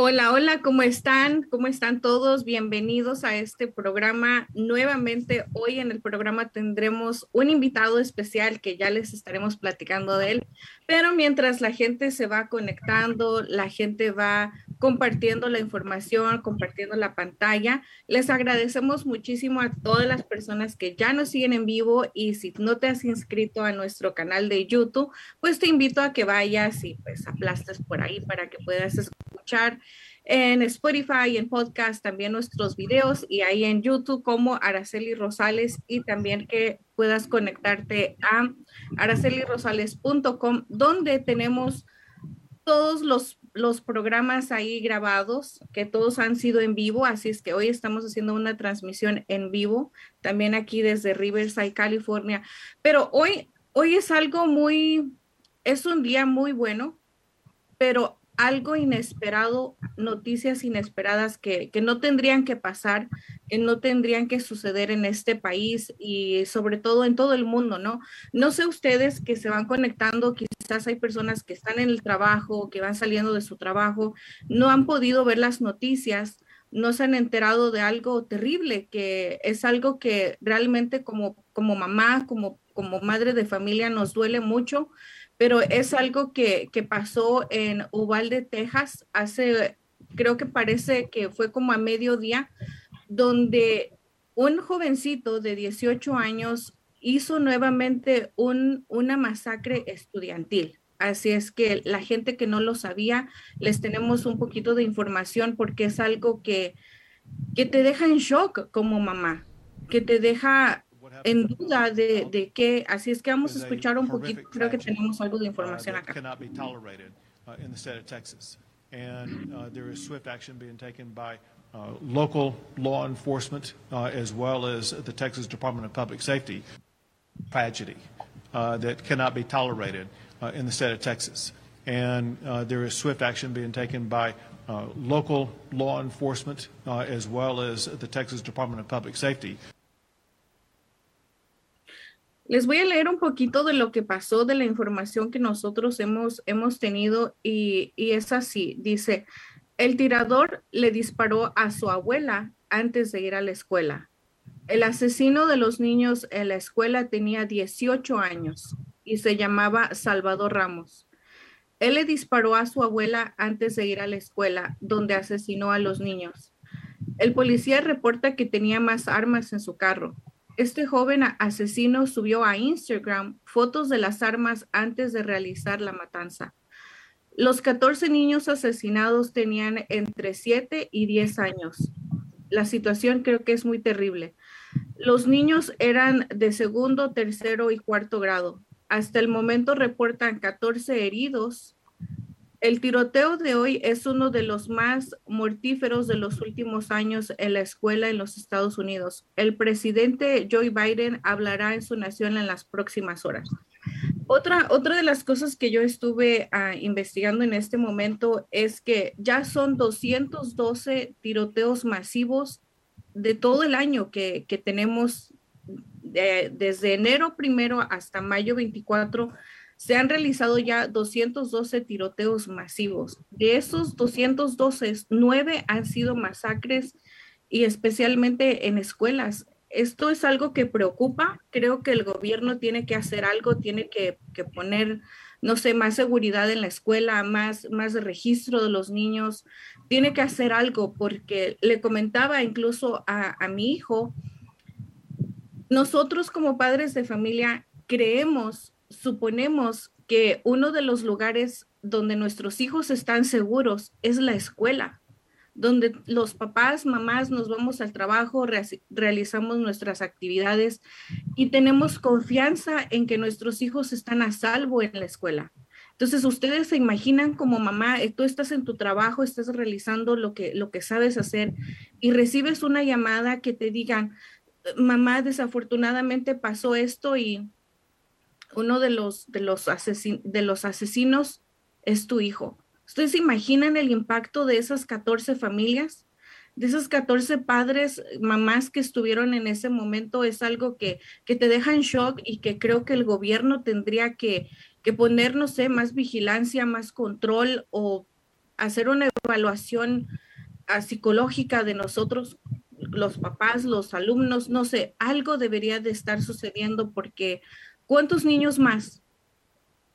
Hola, hola, ¿cómo están? ¿Cómo están todos? Bienvenidos a este programa. Nuevamente, hoy en el programa tendremos un invitado especial que ya les estaremos platicando de él, pero mientras la gente se va conectando, la gente va compartiendo la información, compartiendo la pantalla, les agradecemos muchísimo a todas las personas que ya nos siguen en vivo y si no te has inscrito a nuestro canal de YouTube, pues te invito a que vayas y pues aplastes por ahí para que puedas escuchar en Spotify en podcast también nuestros videos y ahí en YouTube como Araceli Rosales y también que puedas conectarte a aracelirosales.com donde tenemos todos los, los programas ahí grabados, que todos han sido en vivo, así es que hoy estamos haciendo una transmisión en vivo, también aquí desde Riverside, California, pero hoy, hoy es algo muy, es un día muy bueno, pero algo inesperado, noticias inesperadas que, no tendrían que pasar, que no tendrían que suceder en este país y sobre todo en todo el mundo, ¿no? No sé ustedes que se van conectando, quizás hay personas que están en el trabajo, que van saliendo de su trabajo, no han podido ver las noticias, no se han enterado de algo terrible, que es algo que realmente como, como mamá, como, como madre de familia nos duele mucho pero es algo que, pasó en Uvalde, Texas, hace, creo que parece que fue como a mediodía, donde un jovencito de 18 años hizo nuevamente un, una masacre estudiantil. Así es que la gente que no lo sabía, les tenemos un poquito de información porque es algo que, que te deja en shock como mamá, que te deja en duda de, de qué, así es que vamos a escuchar un poquito, creo que tenemos algo de uh, información acá. Uh, and uh, there is swift action being taken by uh, local law enforcement uh, as well as the Texas Department of Public Safety. Tragedy uh, that cannot be tolerated in the state of Texas. And there is swift action being taken by local law enforcement as well as the Texas Department of Public Safety. Les voy a leer un poquito de lo que pasó, de la información que nosotros hemos, hemos tenido y, y es así. Dice, el tirador le disparó a su abuela antes de ir a la escuela. El asesino de los niños en la escuela tenía 18 años y se llamaba Salvador Ramos. Él le disparó a su abuela antes de ir a la escuela, donde asesinó a los niños. El policía reporta que tenía más armas en su carro este joven asesino subió a Instagram fotos de las armas antes de realizar la matanza. Los 14 niños asesinados tenían entre 7 y 10 años. La situación creo que es muy terrible. Los niños eran de segundo, tercero y cuarto grado. Hasta el momento reportan 14 heridos el tiroteo de hoy es uno de los más mortíferos de los últimos años en la escuela en los Estados Unidos. El presidente Joe Biden hablará en su nación en las próximas horas. Otra, otra de las cosas que yo estuve ah, investigando en este momento es que ya son 212 tiroteos masivos de todo el año que, tenemos desde enero primero hasta mayo 24 se han realizado ya 212 tiroteos masivos. De esos 212, nueve han sido masacres y especialmente en escuelas. Esto es algo que preocupa. Creo que el gobierno tiene que hacer algo, tiene que, poner, no sé, más seguridad en la escuela, más, más registro de los niños. Tiene que hacer algo porque le comentaba incluso a, a mi hijo, nosotros como padres de familia creemos suponemos que uno de los lugares donde nuestros hijos están seguros es la escuela, donde los papás, mamás nos vamos al trabajo, realizamos nuestras actividades y tenemos confianza en que nuestros hijos están a salvo en la escuela. Entonces, ustedes se imaginan como mamá, eh, tú estás en tu trabajo, estás realizando lo que, lo que sabes hacer y recibes una llamada que te digan, mamá, desafortunadamente pasó esto y uno de los, de los, de los asesinos es tu hijo. ¿Ustedes se imaginan el impacto de esas 14 familias? De esos 14 padres, mamás que estuvieron en ese momento, es algo que, que te deja en shock y que creo que el gobierno tendría que, que poner, no sé, más vigilancia, más control o hacer una evaluación ah, psicológica de nosotros, los papás, los alumnos, no sé, algo debería de estar sucediendo porque ¿cuántos niños más?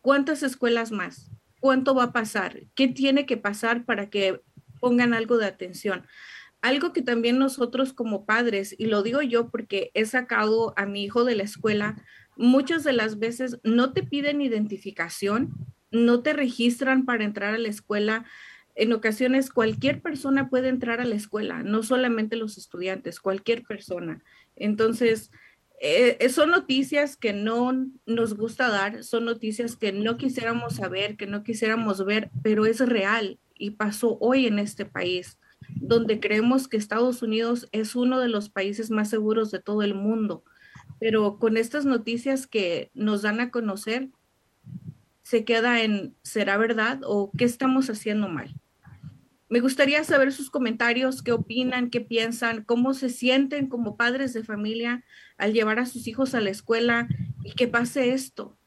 ¿Cuántas escuelas más? ¿Cuánto va a pasar? ¿Qué tiene que pasar para que pongan algo de atención? Algo que también nosotros como padres, y lo digo yo porque he sacado a mi hijo de la escuela, muchas de las veces no te piden identificación, no te registran para entrar a la escuela. En ocasiones cualquier persona puede entrar a la escuela, no solamente los estudiantes, cualquier persona. Entonces, eh, son noticias que no nos gusta dar, son noticias que no quisiéramos saber, que no quisiéramos ver, pero es real y pasó hoy en este país donde creemos que Estados Unidos es uno de los países más seguros de todo el mundo. Pero con estas noticias que nos dan a conocer, se queda en, ¿será verdad o qué estamos haciendo mal? Me gustaría saber sus comentarios, qué opinan, qué piensan, cómo se sienten como padres de familia al llevar a sus hijos a la escuela y que pase esto.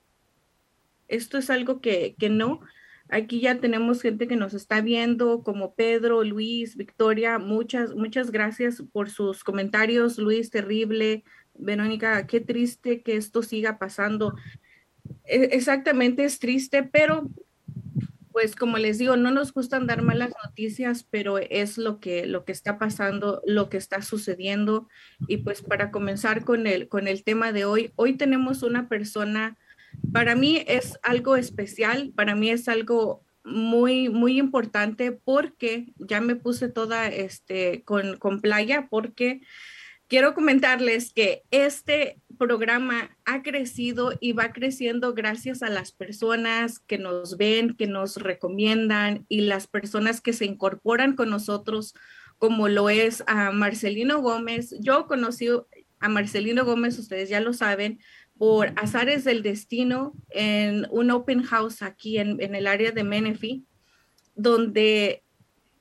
Esto es algo que, que no, Aquí ya tenemos gente que nos está viendo, como Pedro, Luis, Victoria. Muchas, muchas gracias por sus comentarios. Luis, terrible. Verónica, qué triste que esto siga pasando. E, exactamente, es triste, pero pues como les digo, no nos gustan dar malas noticias, pero es lo que, lo que está pasando, lo que está sucediendo. Y pues para comenzar con el, con el tema de hoy, hoy tenemos una persona para mí es algo especial, para mí es algo muy, muy importante porque ya me puse toda este, con, con playa porque quiero comentarles que este programa ha crecido y va creciendo gracias a las personas que nos ven, que nos recomiendan y las personas que se incorporan con nosotros, como lo es a Marcelino Gómez. Yo conocí a Marcelino Gómez, ustedes ya lo saben, por azares del destino en un open house aquí en, el área de Menifee, donde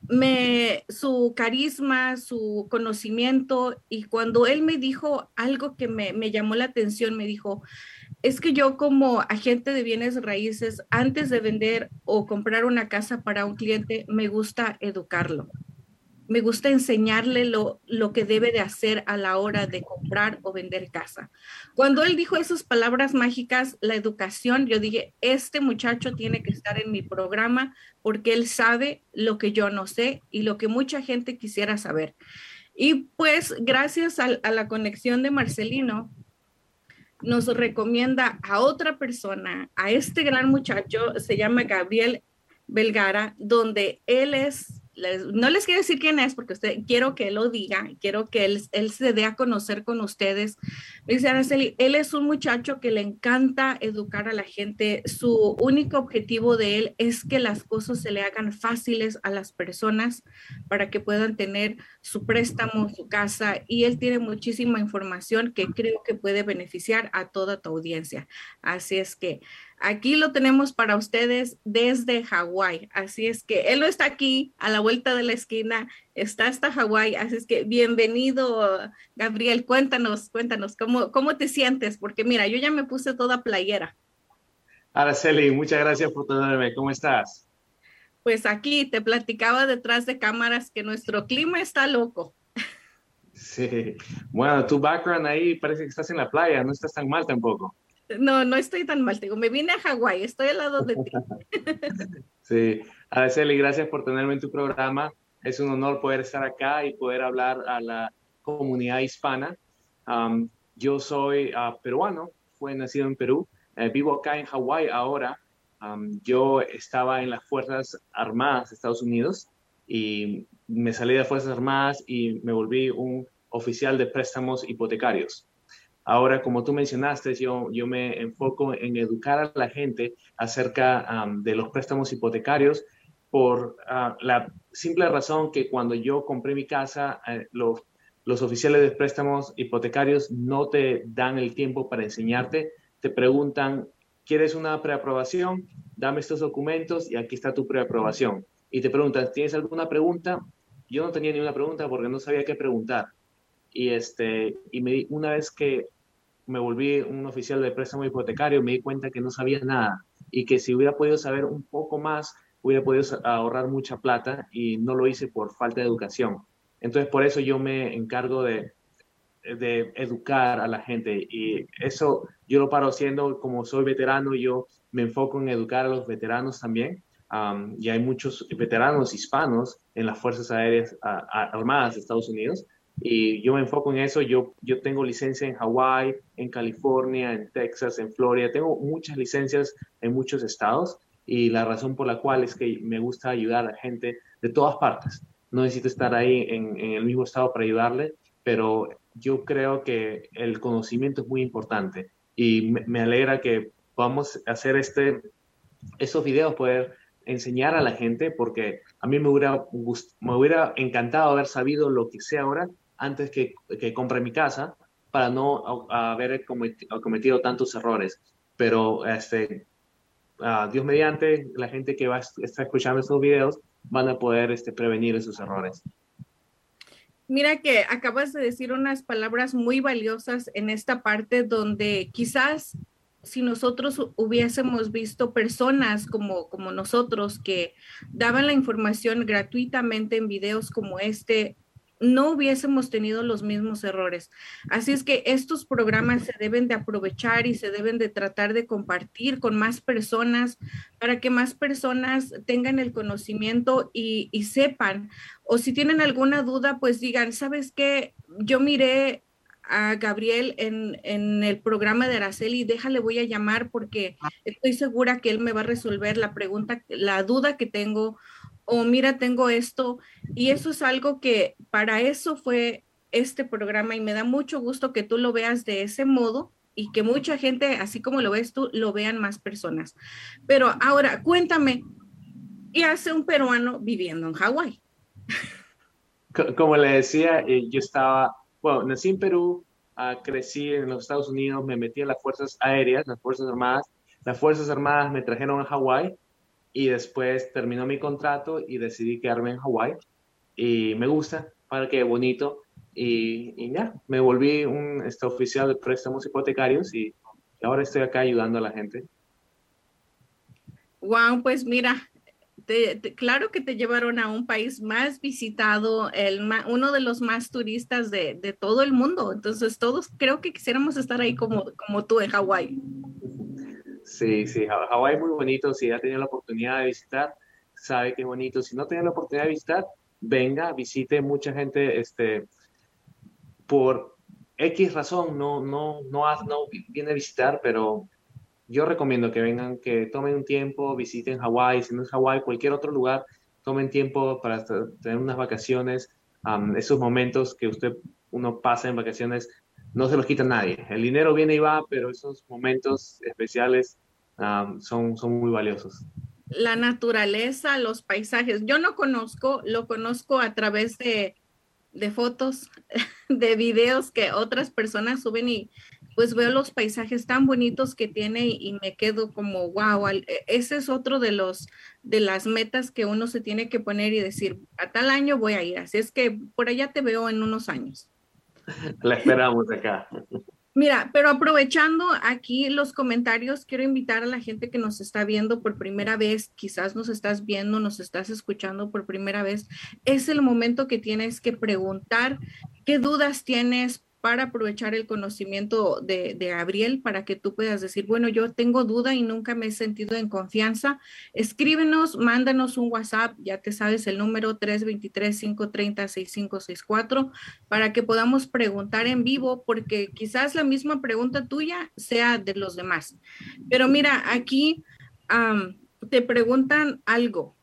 me, su carisma, su conocimiento, y cuando él me dijo algo que me, me llamó la atención, me dijo, es que yo como agente de bienes raíces, antes de vender o comprar una casa para un cliente, me gusta educarlo me gusta enseñarle lo, lo, que debe de hacer a la hora de comprar o vender casa. Cuando él dijo esas palabras mágicas, la educación, yo dije, este muchacho tiene que estar en mi programa porque él sabe lo que yo no sé y lo que mucha gente quisiera saber. Y pues gracias a, a la conexión de Marcelino, nos recomienda a otra persona, a este gran muchacho, se llama Gabriel Belgara, donde él es no les quiero decir quién es porque usted quiero que él lo diga, quiero que él, se dé a conocer con ustedes. dice Araceli, él es un muchacho que le encanta educar a la gente. Su único objetivo de él es que las cosas se le hagan fáciles a las personas para que puedan tener su préstamo, su casa y él tiene muchísima información que creo que puede beneficiar a toda tu audiencia. Así es que Aquí lo tenemos para ustedes desde Hawái. Así es que él no está aquí a la vuelta de la esquina, está hasta Hawái. Así es que bienvenido, Gabriel. Cuéntanos, cuéntanos, ¿cómo, ¿cómo te sientes? Porque mira, yo ya me puse toda playera. Araceli, muchas gracias por tenerme. ¿Cómo estás? Pues aquí te platicaba detrás de cámaras que nuestro clima está loco. Sí, bueno, tu background ahí parece que estás en la playa, no estás tan mal tampoco. No, no estoy tan mal. Digo, me vine a Hawái, estoy al lado de ti. sí, Araceli, gracias por tenerme en tu programa. Es un honor poder estar acá y poder hablar a la comunidad hispana. yo soy uh, peruano, fui nacido en Perú, eh, vivo acá en Hawái ahora. yo estaba en las Fuerzas Armadas de Estados Unidos y me salí de las Fuerzas Armadas y me volví un oficial de préstamos hipotecarios. Ahora, como tú mencionaste, yo, yo me enfoco en educar a la gente acerca de los préstamos hipotecarios por ah, la simple razón que cuando yo compré mi casa, eh, los, los oficiales de préstamos hipotecarios no te dan el tiempo para enseñarte, te preguntan, ¿quieres una preaprobación? Dame estos documentos y aquí está tu preaprobación. Y te preguntan, ¿tienes alguna pregunta? Yo no tenía ninguna pregunta porque no sabía qué preguntar. Y, este, y me, una vez que me volví un oficial de préstamo hipotecario, me di cuenta que no sabía nada y que si hubiera podido saber un poco más hubiera podido ahorrar mucha plata y no lo hice por falta de educación. Entonces, por eso yo me encargo de, educar a la gente y eso yo lo paro haciendo como soy veterano, yo me enfoco en educar a los veteranos también. y hay muchos veteranos hispanos en las Fuerzas Aéreas Armadas de Estados Unidos y yo me enfoco en eso. Yo, yo tengo licencia en Hawái, en California, en Texas, en Florida. Tengo muchas licencias en muchos estados y la razón por la cual es que me gusta ayudar a gente de todas partes. No necesito estar ahí en, en el mismo estado para ayudarle, pero yo creo que el conocimiento es muy importante y me, alegra que podamos hacer este, estos videos, poder enseñar a la gente, porque a mí me hubiera, me hubiera encantado haber sabido lo que sé ahora antes que, que compre mi casa para no haber cometido, tantos errores. Pero este, Dios mediante, la gente que va a estar escuchando estos videos van a poder este, prevenir esos errores. Mira que acabas de decir unas palabras muy valiosas en esta parte donde quizás si nosotros hubiésemos visto personas como, como nosotros que daban la información gratuitamente en videos como este, no hubiésemos tenido los mismos errores. Así es que estos programas se deben de aprovechar y se deben de tratar de compartir con más personas para que más personas tengan el conocimiento y, sepan. O si tienen alguna duda, pues digan, ¿sabes qué? Yo miré a Gabriel en, en, el programa de Araceli, déjale, voy a llamar porque estoy segura que él me va a resolver la pregunta, la duda que tengo o mira, tengo esto. Y eso es algo que para eso fue este programa y me da mucho gusto que tú lo veas de ese modo y que mucha gente, así como lo ves tú, lo vean más personas. Pero ahora, cuéntame, ¿qué hace un peruano viviendo en Hawái? Como le decía, eh, yo estaba, bueno, nací en Perú, ah, crecí en los Estados Unidos, me metí en las Fuerzas Aéreas, las Fuerzas Armadas. Las Fuerzas Armadas me trajeron a Hawái y después terminó mi contrato y decidí quedarme en Hawái y me gusta, para que bonito y, y, ya, me volví un este, oficial de préstamos hipotecarios y, ahora estoy acá ayudando a la gente. Wow, pues mira, claro que te llevaron a un país más visitado, el, uno de los más turistas de, de, todo el mundo. Entonces, todos creo que quisiéramos estar ahí como, como tú en Hawái. Sí, sí, Hawái es muy bonito. Si ha tenido la oportunidad de visitar, sabe que es bonito. Si no tiene la oportunidad de visitar, venga, visite. Mucha gente, este, por X razón, no, no, no, no viene a visitar, pero yo recomiendo que vengan, que tomen un tiempo, visiten Hawái. Si no es Hawái, cualquier otro lugar, tomen tiempo para tener unas vacaciones. esos momentos que usted uno pasa en vacaciones no se los quita nadie. El dinero viene y va, pero esos momentos especiales son, son muy valiosos. La naturaleza, los paisajes. Yo no conozco, lo conozco a través de, de fotos, de videos que otras personas suben y pues veo los paisajes tan bonitos que tiene y, me quedo como, wow, e, ese es otro de los de las metas que uno se tiene que poner y decir, a tal año voy a ir, así es que por allá te veo en unos años. La esperamos acá. Mira, pero aprovechando aquí los comentarios, quiero invitar a la gente que nos está viendo por primera vez, quizás nos estás viendo, nos estás escuchando por primera vez, es el momento que tienes que preguntar qué dudas tienes, para aprovechar el conocimiento de, de, Gabriel para que tú puedas decir, bueno, yo tengo duda y nunca me he sentido en confianza. Escríbenos, mándanos un WhatsApp, ya te sabes el número 323-530-6564 para que podamos preguntar en vivo porque quizás la misma pregunta tuya sea de los demás. Pero mira, aquí te preguntan algo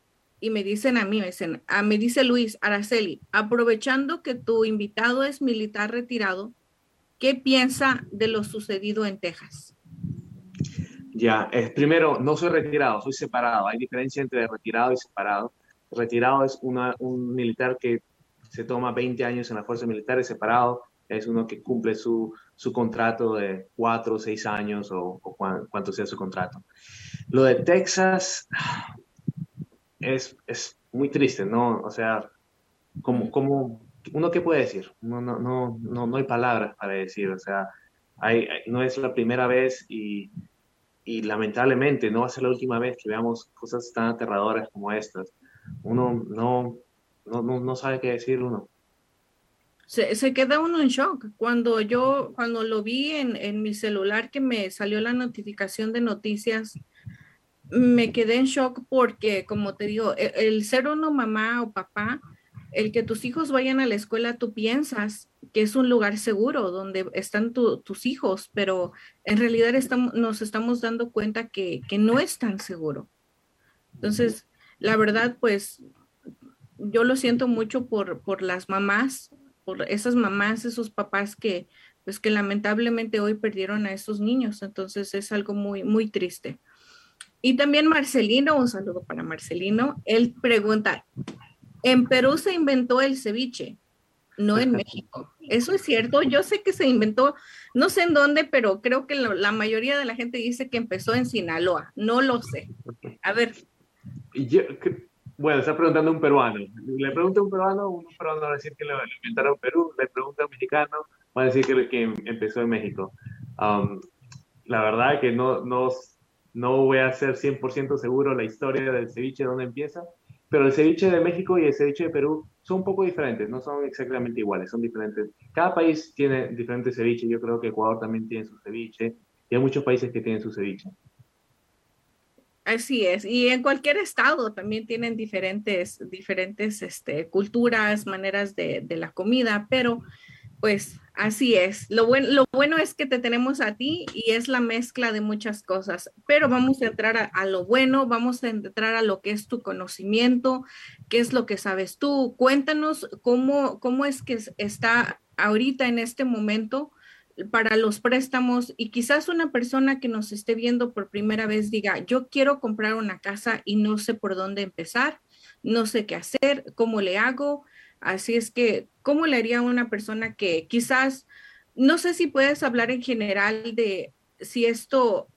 y me dicen a mí, me, dicen, a, ah, me dice Luis Araceli, aprovechando que tu invitado es militar retirado, ¿qué piensa de lo sucedido en Texas? Ya, es, primero, no soy retirado, soy separado. Hay diferencia entre retirado y separado. Retirado es una, un militar que se toma 20 años en la fuerza militar, y separado es uno que cumple su, su contrato de 4 o 6 años o, o cuánto sea su contrato. Lo de Texas, es, es muy triste, ¿no? O sea, como, como uno qué puede decir, no, no, no, no, no hay palabras para decir, o sea, hay, no es la primera vez y y lamentablemente no va a ser la última vez que veamos cosas tan aterradoras como estas. Uno no, no, no, sabe qué decir uno. Se, se, queda uno en shock. Cuando yo, cuando lo vi en, en, mi celular que me salió la notificación de noticias, me quedé en shock porque, como te digo, el, el ser uno mamá o papá, el que tus hijos vayan a la escuela, tú piensas que es un lugar seguro donde están tus hijos, pero en realidad estamos, nos estamos dando cuenta que, no es tan seguro. Entonces, la verdad, pues yo lo siento mucho por, por las mamás, por esas mamás, esos papás que, pues que lamentablemente hoy perdieron a esos niños. Entonces es algo muy, muy triste. Y también Marcelino, un saludo para Marcelino. Él pregunta, en Perú se inventó el ceviche, no en México. Eso es cierto. Yo sé que se inventó, no sé en dónde, pero creo que la mayoría de la gente dice que empezó en Sinaloa. No lo sé. A ver. bueno, está preguntando un peruano. Le pregunta a un peruano, un peruano va a decir que lo, inventaron en Perú. Le pregunta a un mexicano, va a decir que, que empezó en México. Um, la verdad que no, no, no voy a ser 100% seguro la historia del ceviche, dónde empieza, pero el ceviche de México y el ceviche de Perú son un poco diferentes, no son exactamente iguales, son diferentes. Cada país tiene diferentes ceviches, yo creo que Ecuador también tiene su ceviche y hay muchos países que tienen su ceviche. Así es, y en cualquier estado también tienen diferentes, diferentes este, culturas, maneras de, de la comida, pero pues así es. Lo, lo bueno es que te tenemos a ti y es la mezcla de muchas cosas, pero vamos a entrar a, lo bueno, vamos a entrar a lo que es tu conocimiento, qué es lo que sabes tú. Cuéntanos cómo, cómo es que está ahorita en este momento para los préstamos y quizás una persona que nos esté viendo por primera vez diga, yo quiero comprar una casa y no sé por dónde empezar, no sé qué hacer, cómo le hago. Así es que, ¿cómo le haría a una persona que quizás, no sé si puedes hablar en general de si esto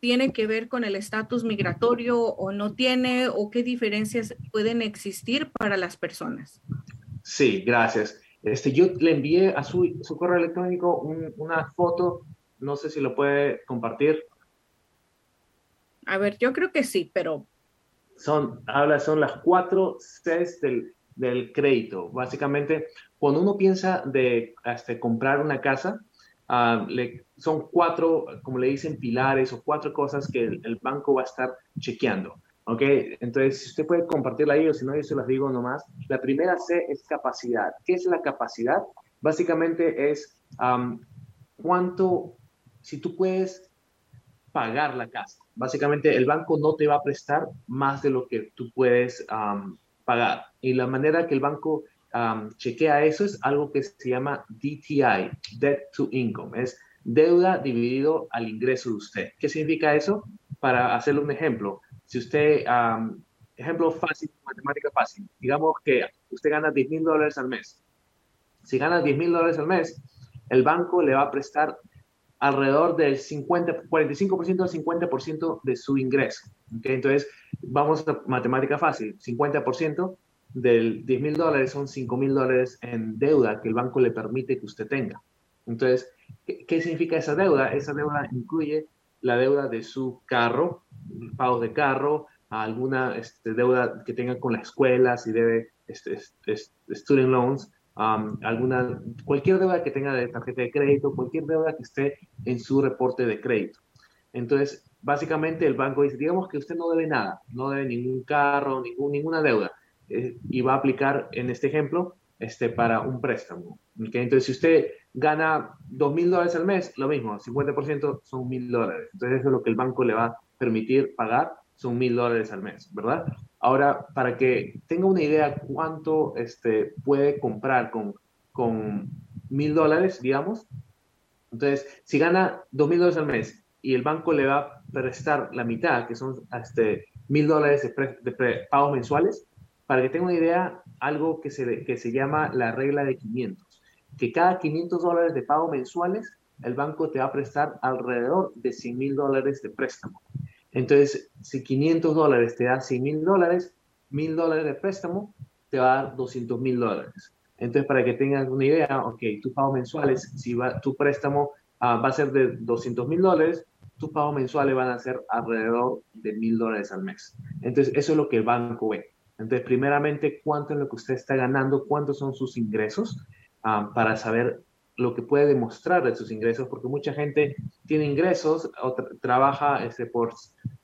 tiene que ver con el estatus migratorio o no tiene, o qué diferencias pueden existir para las personas? Sí, gracias. Este, yo le envié a su, correo electrónico una foto, no sé si lo puede compartir. A ver, yo creo que sí, pero... Son, habla, son las cuatro Cs del, del crédito. Básicamente, cuando uno piensa de este, comprar una casa, ah, son cuatro, como le dicen, pilares o cuatro cosas que el, banco va a estar chequeando. ¿Ok? Entonces, si usted puede compartirla ahí o si no, yo se las digo nomás. La primera C es capacidad. ¿Qué es la capacidad? Básicamente es cuánto, si tú puedes pagar la casa. Básicamente, el banco no te va a prestar más de lo que tú puedes pagar. Y la manera que el banco chequea eso es algo que se llama DTI, Debt to Income, es deuda dividido al ingreso de usted. ¿Qué significa eso? Para hacerle un ejemplo, si usted, ejemplo fácil, matemática fácil, digamos que usted gana 10 mil dólares al mes. Si gana 10 mil dólares al mes, el banco le va a prestar alrededor del 50, 45% al 50% de su ingreso. Entonces, vamos a matemática fácil, 50% del 10 mil dólares son 5 mil dólares en deuda que el banco le permite que usted tenga. Entonces, ¿qué, significa esa deuda? Esa deuda incluye la deuda de su carro, pagos de carro, alguna este, deuda que tenga con la escuela, si debe este, este, student loans, alguna, cualquier deuda que tenga de tarjeta de crédito, cualquier deuda que esté en su reporte de crédito. Entonces, básicamente el banco dice, digamos que usted no debe nada, no debe ningún carro, ninguna deuda, eh, y va a aplicar en este ejemplo este, para un préstamo. Entonces, si usted gana dos mil dólares al mes, lo mismo, 50% son mil dólares. Entonces, eso es lo que el banco le va a permitir pagar, son mil dólares al mes, ¿verdad? Ahora, para que tenga una idea cuánto este, puede comprar con, mil dólares, digamos, entonces, si gana dos mil dólares al mes y el banco le va prestar la mitad, que son este, mil dólares de, pagos mensuales, para que tenga una idea, algo que se, que se llama la regla de 500, que cada 500 dólares de pago mensuales, el banco te va a prestar alrededor de 100 mil dólares de préstamo. Entonces, si 500 dólares te da 100 mil dólares, 1000 dólares de préstamo te va a dar 200 mil dólares. Entonces, para que tengas una idea, ok, tu pago mensuales, si va, tu préstamo ah, va a ser de 200 mil dólares, tus pagos mensuales van a ser alrededor de mil dólares al mes. Entonces, eso es lo que el banco ve. Entonces, primeramente, cuánto es lo que usted está ganando, cuántos son sus ingresos, ah, para saber lo que puede demostrar de sus ingresos, porque mucha gente tiene ingresos o trabaja este, por,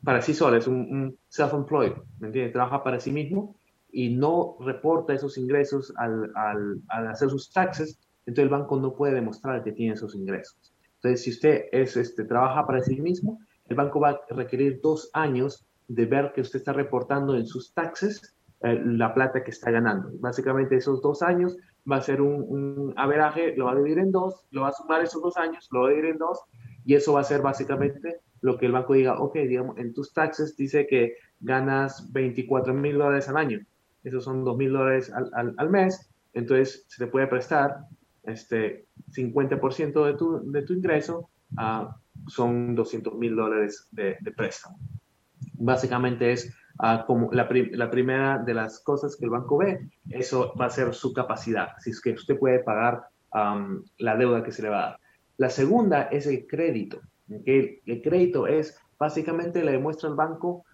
para sí sola, es un, self-employed, ¿me? Trabaja para sí mismo y no reporta esos ingresos al, al, al, hacer sus taxes, entonces el banco no puede demostrar que tiene esos ingresos. Entonces, si usted es, este, trabaja para sí mismo, el banco va a requerir dos años de ver que usted está reportando en sus taxes eh, la plata que está ganando. Básicamente esos dos años va a ser un, un averaje, lo va a dividir en dos, lo va a sumar esos dos años, lo va a dividir en dos, y eso va a ser básicamente lo que el banco diga, ok, digamos, en tus taxes dice que ganas 24 mil dólares al año, esos son 2 mil dólares al, al, mes, entonces se te puede prestar este 50% de tu, de tu ingreso, uh, son 200 mil dólares de, de préstamo. Básicamente es Ah, como la, la, primera de las cosas que el banco ve, eso va a ser su capacidad, si es que usted puede pagar la deuda que se le va a dar. La segunda es el crédito. ¿okay? El crédito es básicamente le demuestra al banco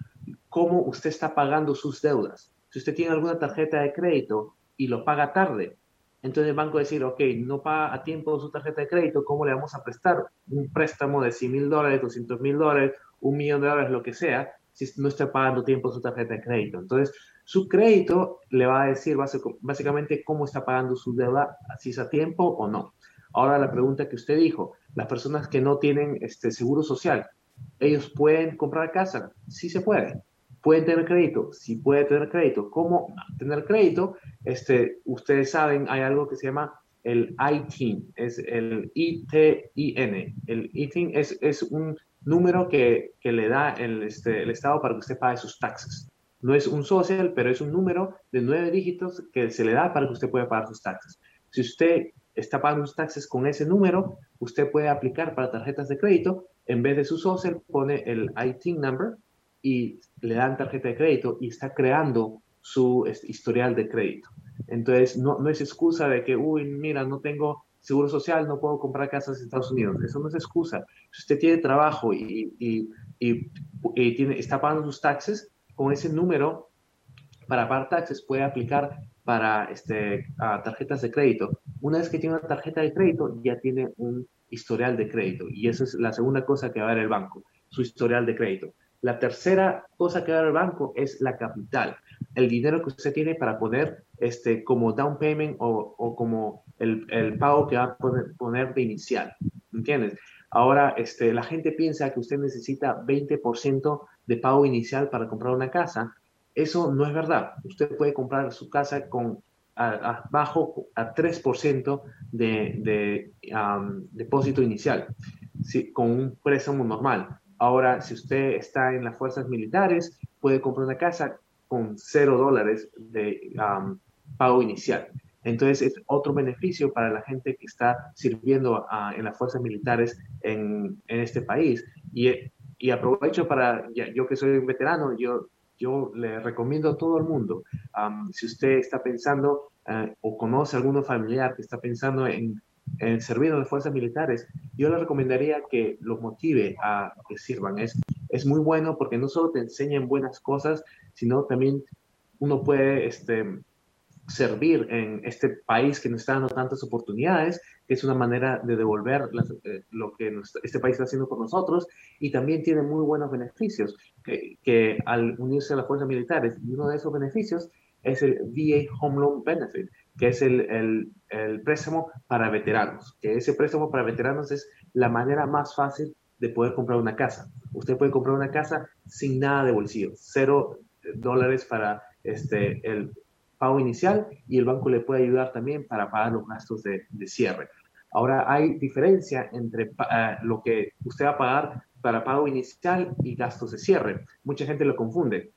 cómo usted está pagando sus deudas. Si usted tiene alguna tarjeta de crédito y lo paga tarde, entonces el banco va a decir, ok, no paga a tiempo su tarjeta de crédito, ¿cómo le vamos a prestar un préstamo de 100 mil dólares, 200 mil dólares, un millón de dólares, lo que sea? si no está pagando tiempo su tarjeta de crédito. Entonces, su crédito le va a decir básicamente cómo está pagando su deuda, si es a tiempo o no. Ahora la pregunta que usted dijo, las personas que no tienen este seguro social, ¿ellos pueden comprar casa? Sí se puede. ¿Pueden tener crédito? Sí puede tener crédito. ¿Cómo tener crédito? Este, ustedes saben, hay algo que se llama el ITIN, es el I-T-I-N. El ITIN es, es un número que, que le da el, este, el Estado para que usted pague sus taxes. No es un social, pero es un número de nueve dígitos que se le da para que usted pueda pagar sus taxes. Si usted está pagando sus taxes con ese número, usted puede aplicar para tarjetas de crédito. En vez de su social, pone el ITIN number y le dan tarjeta de crédito y está creando su este, historial de crédito. Entonces, no, no es excusa de que, uy, mira, no tengo seguro social, no puedo comprar casas en Estados Unidos. Eso no es excusa. Si usted tiene trabajo y, y, y, tiene, está pagando sus taxes, con ese número para pagar taxes puede aplicar para este, tarjetas de crédito. Una vez que tiene una tarjeta de crédito, ya tiene un historial de crédito. Y esa es la segunda cosa que va a ver el banco, su historial de crédito. La tercera cosa que va a ver el banco es la capital el dinero que usted tiene para poner este, como down payment o, o como el, el, pago que va a poner, poner de inicial. ¿Entiendes? Ahora, este, la gente piensa que usted necesita 20% de pago inicial para comprar una casa. Eso no es verdad. Usted puede comprar su casa con a, bajo a 3% de, de depósito inicial, sí, con un préstamo normal. Ahora, si usted está en las fuerzas militares, puede comprar una casa con cero dólares de pago inicial. Entonces es otro beneficio para la gente que está sirviendo en las fuerzas militares en, en este país. Y, y, aprovecho para, yo que soy un veterano, yo, yo le recomiendo a todo el mundo, si usted está pensando uh, o conoce a alguno familiar que está pensando en, en servir a las fuerzas militares, yo le recomendaría que los motive a que sirvan. Es, es muy bueno porque no solo te enseñan buenas cosas, sino también uno puede este, servir en este país que nos está dando tantas oportunidades, que es una manera de devolver eh, lo que este país está haciendo por nosotros, y también tiene muy buenos beneficios, que, que, al unirse a las fuerzas militares, y uno de esos beneficios es el VA Home Loan Benefit, que es el, el, el préstamo para veteranos, que ese préstamo para veteranos es la manera más fácil de poder comprar una casa. Usted puede comprar una casa sin nada de bolsillo, cero dólares para este, el pago inicial y el banco le puede ayudar también para pagar los gastos de, cierre. Ahora hay diferencia entre eh, lo que usted va a pagar para pago inicial y gastos de cierre. Mucha gente lo confunde.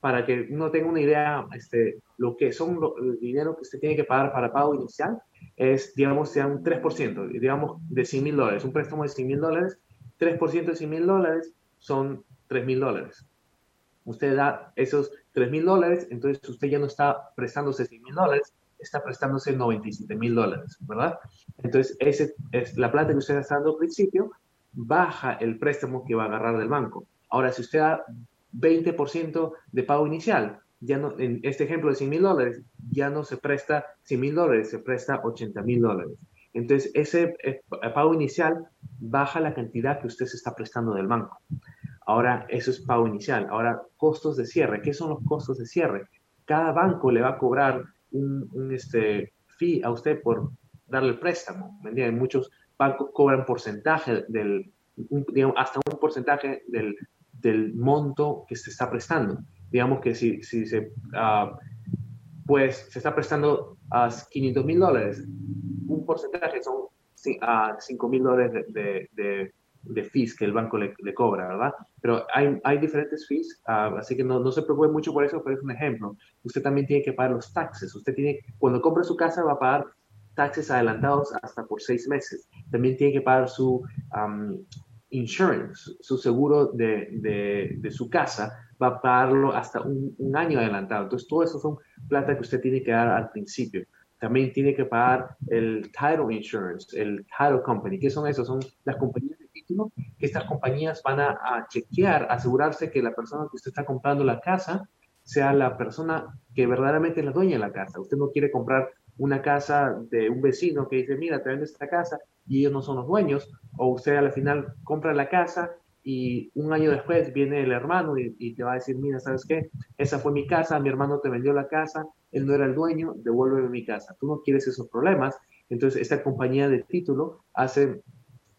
Para que uno tenga una idea, este, lo que son el dinero que usted tiene que pagar para pago inicial es, digamos, sea un 3%, digamos, de 100 mil dólares. Un préstamo de 100 mil dólares, 3% de 100 mil dólares son 3 mil dólares usted da esos 3 mil dólares, entonces usted ya no está prestándose 100 mil dólares, está prestándose 97 mil dólares, ¿verdad? Entonces, ese es la plata que usted está dando al principio, baja el préstamo que va a agarrar del banco. Ahora, si usted da 20% de pago inicial, ya no, en este ejemplo de 100 mil dólares, ya no se presta 100 mil dólares, se presta 80 mil dólares. Entonces, ese eh, pago inicial baja la cantidad que usted se está prestando del banco. Ahora, eso es pago inicial. Ahora, costos de cierre. ¿Qué son los costos de cierre? Cada banco le va a cobrar un, este, fee a usted por darle el préstamo. Muchos bancos cobran porcentaje del, hasta un porcentaje del, del monto que se está prestando. Digamos que si, se, uh, pues se está prestando a 500 mil dólares, un porcentaje son a 5 mil dólares de, de, de, fees que el banco le, cobra, ¿verdad? Pero hay, hay diferentes fees, uh, así que no, no, se preocupe mucho por eso, pero es un ejemplo. Usted también tiene que pagar los taxes. Usted tiene, cuando compra su casa va a pagar taxes adelantados hasta por seis meses. También tiene que pagar su insurance, su seguro de, de, su casa, va a pagarlo hasta un, un, año adelantado. Entonces, todo eso son plata que usted tiene que dar al principio. También tiene que pagar el title insurance, el title company. ¿Qué son esos? Son las compañías de título que estas compañías van a, a chequear, asegurarse que la persona que usted está comprando la casa sea la persona que verdaderamente es la dueña de la casa. Usted no quiere comprar una casa de un vecino que dice, mira, te vendo esta casa y ellos no son los dueños, o usted al final compra la casa y un año después viene el hermano y, te va a decir, mira, ¿sabes qué? Esa fue mi casa, mi hermano te vendió la casa, él no era el dueño, devuélveme mi casa. Tú no quieres esos problemas. Entonces, esta compañía de título hace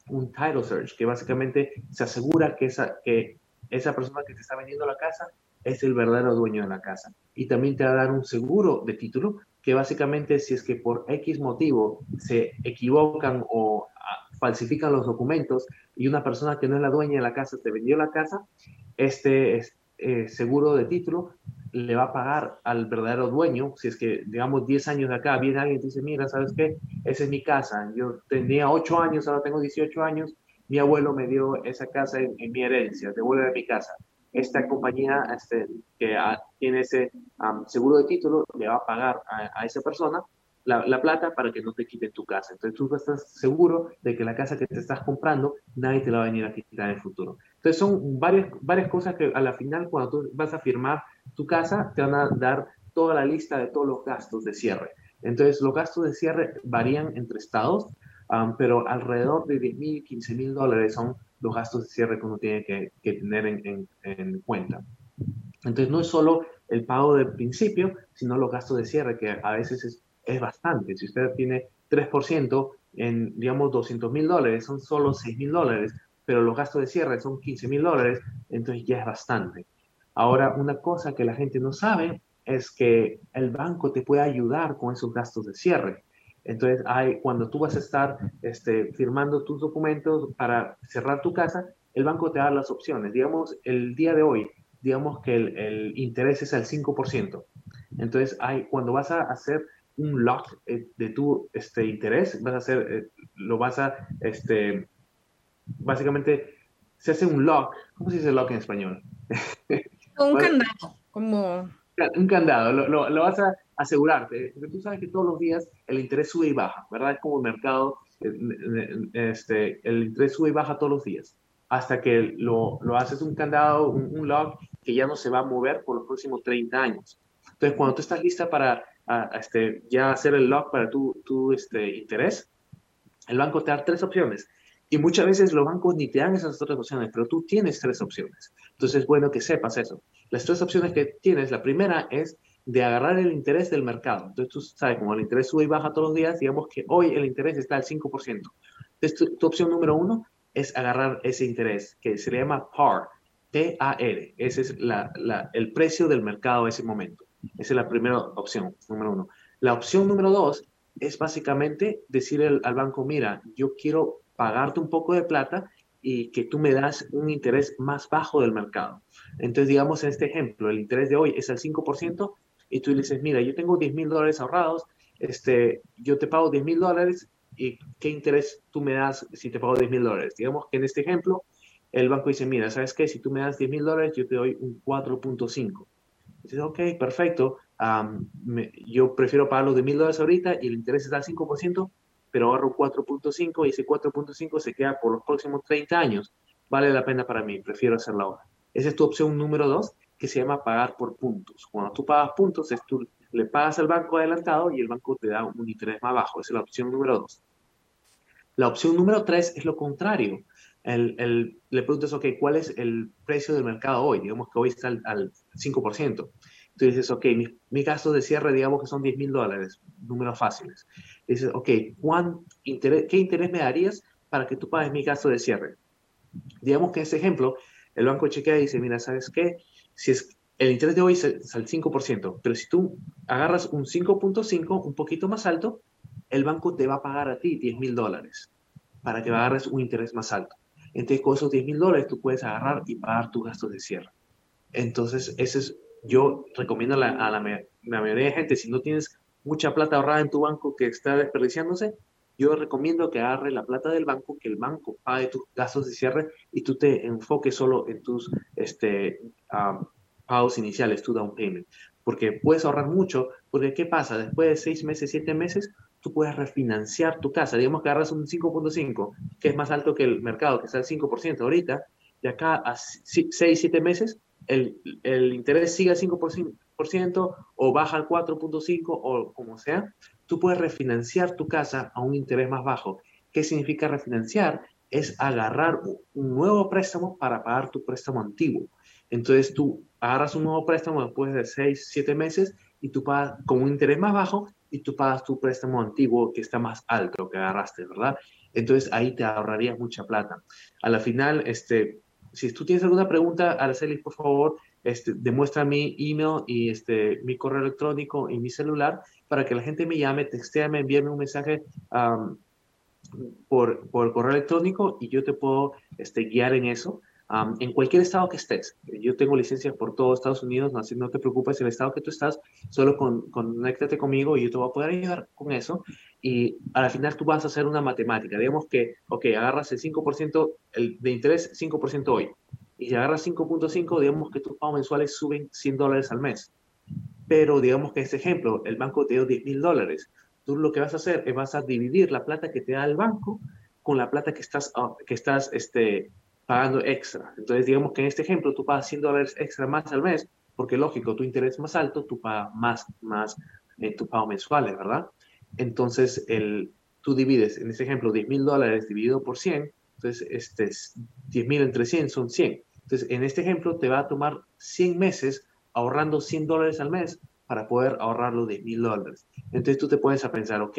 un title search, que básicamente se asegura que esa, que esa persona que te está vendiendo la casa es el verdadero dueño de la casa. Y también te va a dar un seguro de título que básicamente si es que por X motivo se equivocan o ah, falsifican los documentos y una persona que no es la dueña de la casa te vendió la casa, este eh, seguro de título le va a pagar al verdadero dueño, si es que, digamos, 10 años de acá, viene alguien y dice, mira, ¿sabes qué? Esa es mi casa, yo tenía 8 años, ahora tengo 18 años, mi abuelo me dio esa casa en, en mi herencia, devuelve mi casa esta compañía este, que tiene ese seguro de título le va a pagar a, esa persona la, plata para que no te quiten tu casa. Entonces tú estás seguro de que la casa que te estás comprando nadie te la va a venir a quitar en el futuro. Entonces son varias, varias cosas que a la final cuando tú vas a firmar tu casa te van a dar toda la lista de todos los gastos de cierre. Entonces los gastos de cierre varían entre estados, pero alrededor de 10 mil, 15 mil dólares son los gastos de cierre que uno tiene que, tener en, cuenta. Entonces, no es solo el pago del principio, sino los gastos de cierre, que a veces es, es bastante. Si usted tiene 3% en, digamos, 200 mil dólares, son solo 6 mil dólares, pero los gastos de cierre son 15 mil dólares, entonces ya es bastante. Ahora, una cosa que la gente no sabe es que el banco te puede ayudar con esos gastos de cierre. Entonces, hay, cuando tú vas a estar este, firmando tus documentos para cerrar tu casa, el banco te da las opciones. Digamos, el día de hoy, digamos que el, interés es al 5%. Entonces, hay, cuando vas a hacer un lock eh, de tu este, interés, vas a hacer, eh, lo vas a, este, básicamente, se hace un lock. ¿Cómo se dice lock en español? Un candado, como... Un candado, lo, lo vas a asegurarte, porque tú sabes que todos los días el interés sube y baja, ¿verdad? Es como el mercado, este, el interés sube y baja todos los días, hasta que lo, lo haces un candado, un, un, lock que ya no se va a mover por los próximos 30 años. Entonces, cuando tú estás lista para este, ya hacer el lock para tu, tu este, interés, el banco te da tres opciones. Y muchas veces los bancos ni te dan esas otras opciones, pero tú tienes tres opciones. Entonces es bueno que sepas eso. Las tres opciones que tienes, la primera es de agarrar el interés del mercado. Entonces, tú sabes, como el interés sube y baja todos los días, digamos que hoy el interés está al 5%. Entonces, tu, opción número uno es agarrar ese interés, que se llama PAR, P-A-R. Ese es la, el precio del mercado en ese momento. Esa es la primera opción, número uno. La opción número dos es básicamente decirle al banco, mira, yo quiero pagarte un poco de plata y que tú me das un interés más bajo del mercado. Entonces, digamos en este ejemplo, el interés de hoy es al 5%, y tú le dices, mira, yo tengo 10 mil dólares ahorrados, este, yo te pago 10 mil dólares y qué interés tú me das si te pago 10 mil dólares. Digamos que en este ejemplo, el banco dice, mira, ¿sabes qué? Si tú me das 10 mil dólares, yo te doy un 4.5. Dices, ok, perfecto, yo prefiero pagar los 10 mil dólares ahorita y el interés está al 5%, pero ahorro 4.5 y ese 4.5 se queda por los próximos 30 años. Vale la pena para mí, prefiero hacerla ahora. Esa es tu opción número dos, que se llama pagar por puntos. Cuando tú pagas puntos, es tú le pagas al banco adelantado y el banco te da un interés más bajo. Esa es la opción número dos. La opción número tres es lo contrario. El, el, le preguntas, ok, ¿cuál es el precio del mercado hoy? Digamos que hoy está al, al 5%. Tú dices, ok, mi, mi, gasto de cierre, digamos que son 10 mil dólares, números fáciles. Dices, ok, interés, ¿qué interés me darías para que tú pagues mi gasto de cierre? Digamos que en ese ejemplo, el banco chequea y dice, mira, ¿sabes qué? Si es, el interés de hoy es al 5%, pero si tú agarras un 5.5, un poquito más alto, el banco te va a pagar a ti 10 mil dólares para que agarres un interés más alto. Entonces, con esos 10 mil dólares tú puedes agarrar y pagar tus gastos de cierre. Entonces, ese es, yo recomiendo a, la, a la, la, mayoría de gente, si no tienes mucha plata ahorrada en tu banco que está desperdiciándose, yo recomiendo que agarre la plata del banco, que el banco pague tus gastos de cierre y tú te enfoques solo en tus este, um, pagos iniciales, tu down payment. Porque puedes ahorrar mucho, porque ¿qué pasa? Después de seis meses, siete meses, tú puedes refinanciar tu casa. Digamos que agarras un 5.5, que es más alto que el mercado, que está al 5% ahorita, de acá a 6, 7 meses, el, el interés sigue al 5% o baja al 4.5 o como sea, tú puedes refinanciar tu casa a un interés más bajo. ¿Qué significa refinanciar? Es agarrar un nuevo préstamo para pagar tu préstamo antiguo. Entonces tú agarras un nuevo préstamo después de 6, 7 meses y tú pagas con un interés más bajo y tú pagas tu préstamo antiguo que está más alto que agarraste, ¿verdad? Entonces ahí te ahorrarías mucha plata. A la final, este, si tú tienes alguna pregunta, Araceli, por favor, este, demuestra mi email y este, mi correo electrónico y mi celular para que la gente me llame, textéame, envíame un mensaje um, por, por correo electrónico y yo te puedo este, guiar en eso en cualquier estado que estés. Yo tengo licencia por todo Estados Unidos, así no te preocupes el estado que tú estás, solo con, conéctate conmigo y yo te voy a poder ayudar con eso. Y al final tú vas a hacer una matemática. Digamos que, ok, agarras el 5% el, de interés, 5% hoy. Y si agarras 5.5, digamos que tus pagos mensuales suben 100 dólares al mes. Pero digamos que este ejemplo, el banco te dio 10 mil dólares. Tú lo que vas a hacer es vas a dividir la plata que te da el banco con la plata que estás, ah, que estás este, pagando extra. Entonces, digamos que en este ejemplo tú pagas 100 dólares extra más al mes, porque lógico, tu interés más alto, tú pagas más, más en tu pago mensuales, ¿verdad? Entonces, el, tú divides, en este ejemplo, 10 mil dólares dividido por 100, entonces, este, 10 mil entre 100 son 100. Entonces, en este ejemplo, te va a tomar 100 meses ahorrando 100 dólares al mes para poder ahorrar los 10 mil dólares. Entonces, tú te puedes a pensar, ok,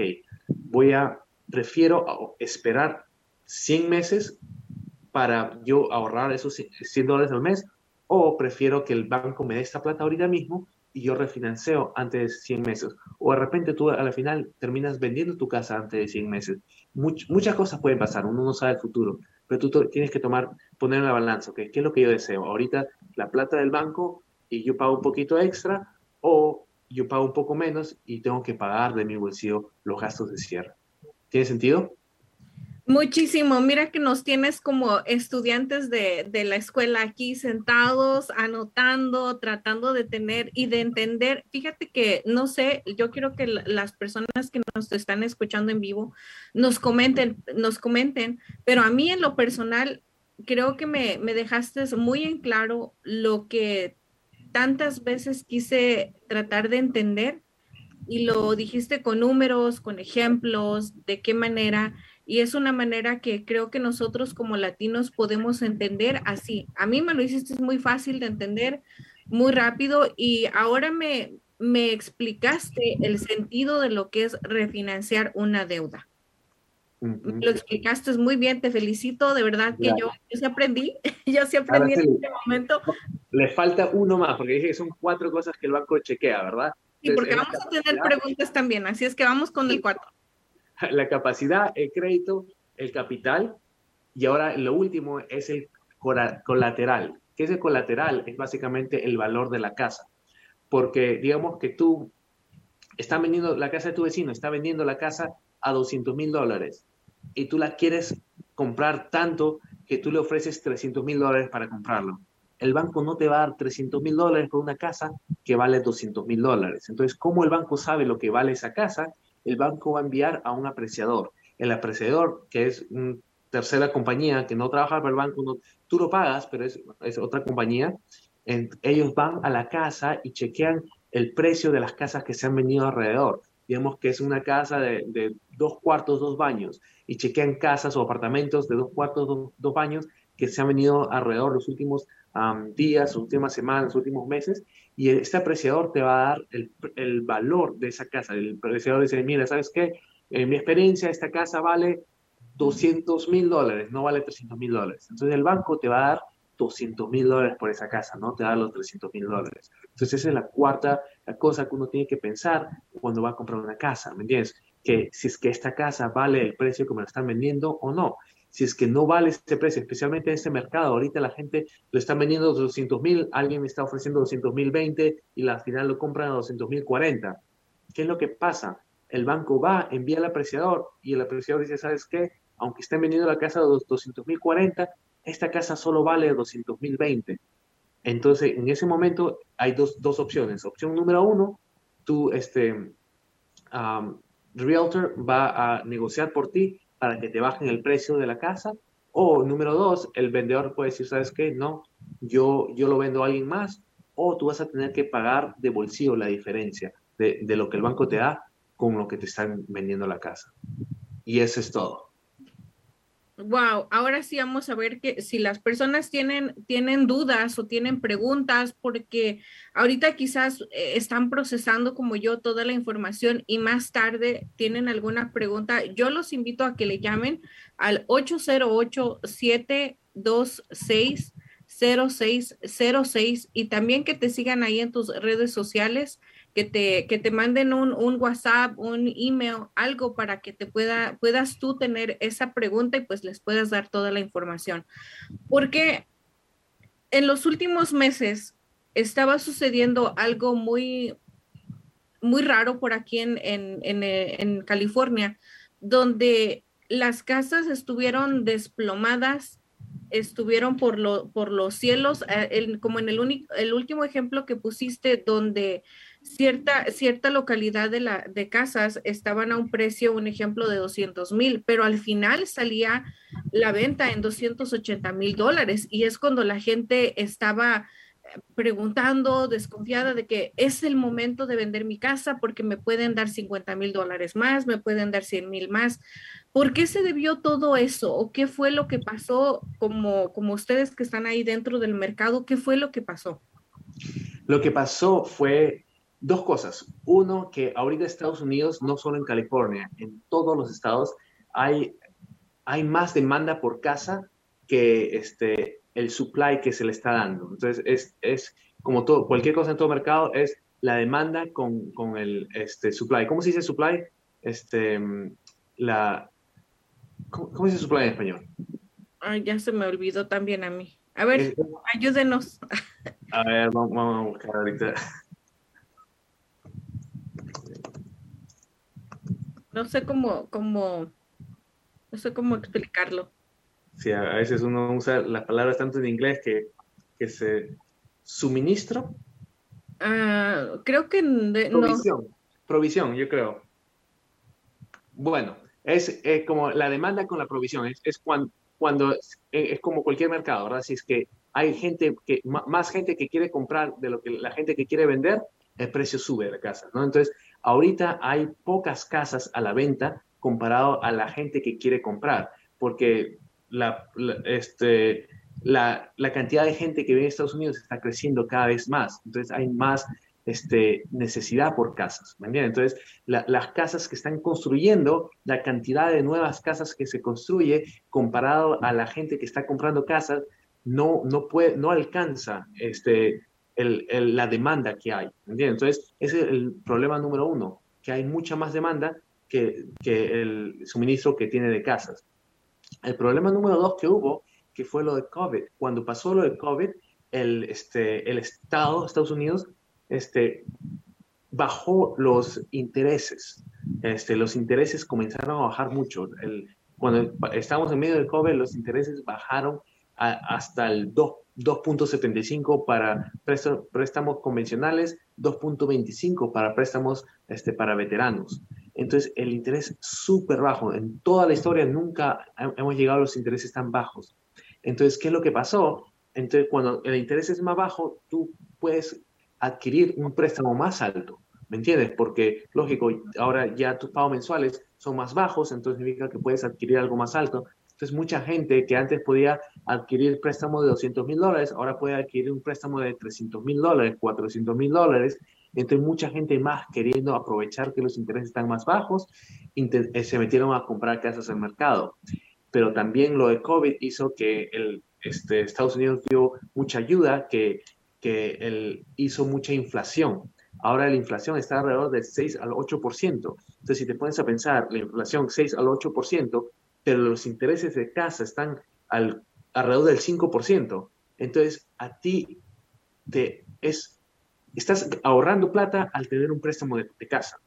voy a, prefiero esperar 100 meses para yo ahorrar esos 100 dólares al mes o prefiero que el banco me dé esta plata ahorita mismo y yo refinanceo antes de 100 meses. O de repente tú al final terminas vendiendo tu casa antes de 100 meses. muchas cosas pueden pasar, uno no sabe el futuro, pero tú tienes que tomar, poner en la balanza. ¿qué es lo que yo deseo? Ahorita la plata del banco y yo pago un poquito extra o yo pago un poco menos y tengo que pagar de mi bolsillo los gastos de cierre. ¿Tiene sentido? Muchísimo. Mira que nos tienes como estudiantes de, de, la escuela aquí sentados, anotando, tratando de tener y de entender. Fíjate que, no sé, yo quiero que las personas que nos están escuchando en vivo nos comenten, nos comenten, pero a mí en lo personal, creo que me, me dejaste muy en claro lo que tantas veces quise tratar de entender y lo dijiste con números, con ejemplos, de qué manera y es una manera que creo que nosotros como latinos podemos entender así. A mí me lo hiciste muy fácil de entender, muy rápido y ahora me, me explicaste el sentido de lo que es refinanciar una deuda. Lo explicaste muy bien, te felicito, de verdad que yo, yo sí aprendí, yo sí aprendí en este momento. Le falta uno más, porque dije que son cuatro cosas que el banco chequea, ¿verdad? Sí, porque vamos a tener preguntas también, así es que vamos con el cuarto. la capacidad, el crédito, el capital y ahora lo último es el colateral. ¿Qué es el colateral? Es básicamente el valor de la casa. Porque digamos que tú estás vendiendo la casa de tu vecino, está vendiendo la casa a 200 mil dólares y tú la quieres comprar tanto que tú le ofreces 300 mil dólares para comprarlo. El banco no te va a dar 300 mil dólares por una casa que vale 200 mil dólares. Entonces, ¿cómo el banco sabe lo que vale esa casa? El banco va a enviar a un apreciador. el apreciador, que es una tercera compañía que no trabaja para el banco, tú lo pagas, pero es, otra compañía, ellos van a la casa y chequean el precio de las casas que se han venido alrededor. Digamos que es una casa de, dos cuartos, dos baños, y chequean casas o apartamentos de dos cuartos, dos, baños que se han venido alrededor los últimos días, últimas semanas, últimos meses, y este apreciador te va a dar el, el valor de esa casa. El apreciador dice, mira, ¿sabes qué? En mi experiencia, esta casa vale 200 mil dólares, no vale 300 mil dólares. Entonces el banco te va a dar 200 mil dólares por esa casa, no te da los 300 mil dólares. Entonces esa es la cuarta cosa que uno tiene que pensar cuando va a comprar una casa, ¿me entiendes? Que si es que esta casa vale el precio que me la están vendiendo o no. Si es que no vale este precio, especialmente en este mercado, ahorita la gente lo está vendiendo a 200 mil, alguien está ofreciendo 200 mil 20 y al final lo compran a 200 mil 40. ¿Qué es lo que pasa? El banco va, envía al apreciador y el apreciador dice, ¿sabes qué? Aunque estén vendiendo la casa a 200 mil 40, esta casa solo vale 200 mil 20. Entonces, en ese momento hay dos, dos opciones. Opción número uno, tú, este, um, realtor va a negociar por ti para que te bajen el precio de la casa. O número dos, el vendedor puede decir, ¿sabes qué? No, yo, yo lo vendo a alguien más. O tú vas a tener que pagar de bolsillo la diferencia de, de lo que el banco te da con lo que te están vendiendo la casa. Y eso es todo. Wow, ahora sí vamos a ver que si las personas tienen, tienen dudas o tienen preguntas, porque ahorita quizás eh, están procesando como yo toda la información y más tarde tienen alguna pregunta, yo los invito a que le llamen al 808-726-0606 y también que te sigan ahí en tus redes sociales que te, que te manden un, un, WhatsApp, un email, algo para que te pueda, puedas tú tener esa pregunta y pues les puedas dar toda la información. Porque en los últimos meses estaba sucediendo algo muy, muy raro por aquí en, en, en, en California, donde las casas estuvieron desplomadas estuvieron por, lo, por los cielos, eh, como en el, único, el último ejemplo que pusiste, donde cierta, cierta localidad de, la, de casas estaban a un precio, un ejemplo de 200 mil, pero al final salía la venta en 280 mil dólares y es cuando la gente estaba eh, preguntando, desconfiada de que es el momento de vender mi casa porque me pueden dar 50 mil dólares más, me pueden dar 100 mil más. ¿Por qué se debió todo eso? ¿O qué fue lo que pasó como, como ustedes que están ahí dentro del mercado? ¿Qué fue lo que pasó? Lo que pasó fue dos cosas. Uno, que ahorita Estados Unidos, no solo en California, en todos los estados, hay, hay más demanda por casa que este, el supply que se le está dando. Entonces, es, es como todo, cualquier cosa en todo mercado, es la demanda con, con el este, supply. ¿Cómo se dice supply? Este, la, ¿cómo, se dice supply en español? ya se me olvidó también a mí. A ver, ayúdenos. A ver, vamos, vamos a buscar ahorita. No sé cómo, cómo, no sé cómo explicarlo. Sí, a veces uno usa las palabras tanto en inglés que, que se suministro. Ah, creo que provisión, provisión, yo creo. Bueno, es, como la demanda con la provisión, es, es cuando, cuando es, como cualquier mercado, ¿verdad? Si es que hay gente que, más gente que quiere comprar de lo que la gente que quiere vender, el precio sube de la casa, ¿no? Entonces, ahorita hay pocas casas a la venta comparado a la gente que quiere comprar, porque la, este, la, la, cantidad de gente que vive en Estados Unidos está creciendo cada vez más, entonces hay más este, necesidad por casas, ¿me entiendes? Entonces, las casas que están construyendo, la cantidad de nuevas casas que se construye comparado a la gente que está comprando casas, no, no, puede, no alcanza este, el, la demanda que hay. ¿entiendes? Entonces, ese es el problema número uno, que hay mucha más demanda que, que el suministro que tiene de casas. El problema número dos que hubo, que fue lo de COVID. Cuando pasó lo de COVID, el, este, el Estado, Estados Unidos, este, bajó los intereses. Este, los intereses comenzaron a bajar mucho. El, cuando estábamos en medio del COVID, los intereses bajaron hasta el 2.75 para préstamos convencionales, 2.25 para préstamos este, para veteranos. Entonces, el interés súper bajo. En toda la historia nunca hemos llegado a los intereses tan bajos. Entonces, ¿qué es lo que pasó? Entonces, cuando el interés es más bajo, tú puedes adquirir un préstamo más alto. ¿Me entiendes? Porque, lógico, ahora ya tus pagos mensuales son más bajos, entonces significa que puedes adquirir algo más alto. Entonces, mucha gente que antes podía adquirir préstamo de 200 mil dólares, ahora puede adquirir un préstamo de 300 mil dólares, 400 mil dólares. Entonces, mucha gente más queriendo aprovechar que los intereses están más bajos, eh, se metieron a comprar casas en el mercado. Pero también lo de COVID hizo que el, este, Estados Unidos dio mucha ayuda, que, que el, hizo mucha inflación. Ahora la inflación está alrededor del 6 al 8%. Entonces, si te pones a pensar, la inflación 6 al 8%, pero los intereses de casa están al, alrededor del 5%. Entonces, a ti te es, estás ahorrando plata al tener un préstamo de, casa.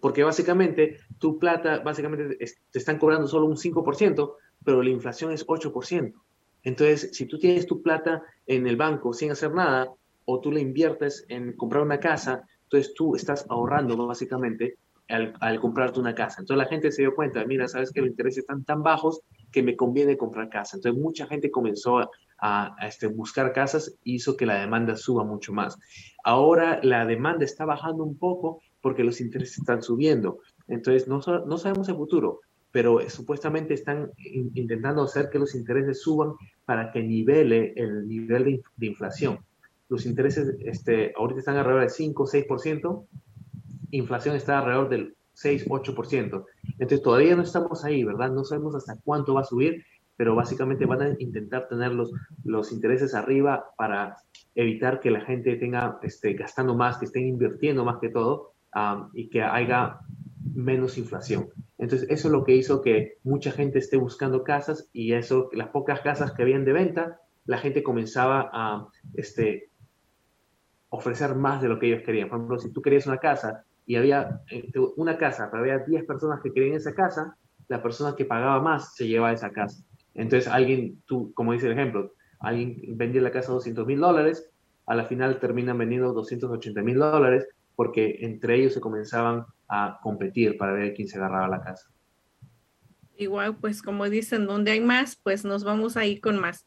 Porque básicamente tu plata, básicamente te están cobrando solo un 5%, pero la inflación es 8%. Entonces, si tú tienes tu plata en el banco sin hacer nada, o tú le inviertes en comprar una casa, entonces tú estás ahorrando básicamente al, comprarte una casa. Entonces la gente se dio cuenta, mira, sabes que los intereses están tan bajos que me conviene comprar casa. Entonces mucha gente comenzó a, este, buscar casas y hizo que la demanda suba mucho más. Ahora la demanda está bajando un poco porque los intereses están subiendo. Entonces no, sabemos el futuro, pero supuestamente están intentando hacer que los intereses suban para que nivele el nivel de inflación los intereses este, ahorita están alrededor del 5, 6%, inflación está alrededor del 6, 8%. Entonces todavía no estamos ahí, ¿verdad? No sabemos hasta cuánto va a subir, pero básicamente van a intentar tener los, los intereses arriba para evitar que la gente tenga este, gastando más, que estén invirtiendo más que todo y que haya menos inflación. Entonces eso es lo que hizo que mucha gente esté buscando casas y eso, las pocas casas que habían de venta, la gente comenzaba a este, ofrecer más de lo que ellos querían. Por ejemplo, si tú querías una casa y había eh, una casa, pero había 10 personas que querían esa casa, la persona que pagaba más se llevaba esa casa. Entonces alguien, tú, como dice el ejemplo, alguien vendía la casa a 200 mil dólares, a la final terminan vendiendo 280 mil dólares porque entre ellos se comenzaban a competir para ver quién se agarraba la casa. Igual, pues como dicen, donde hay más, pues nos vamos a ir con más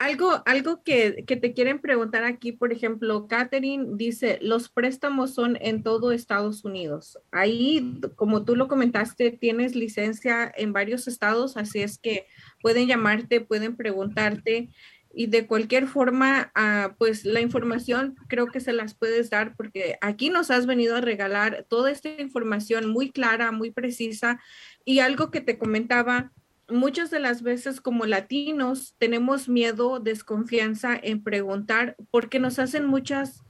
algo, algo que, te quieren preguntar aquí, por ejemplo, Catherine dice, los préstamos son en todo Estados Unidos. Ahí, como tú lo comentaste, tienes licencia en varios estados, así es que pueden llamarte, pueden preguntarte y de cualquier forma, ah, pues la información creo que se las puedes dar porque aquí nos has venido a regalar toda esta información muy clara, muy precisa y algo que te comentaba muchas de las veces como latinos tenemos miedo, desconfianza en preguntar porque nos hacen muchas,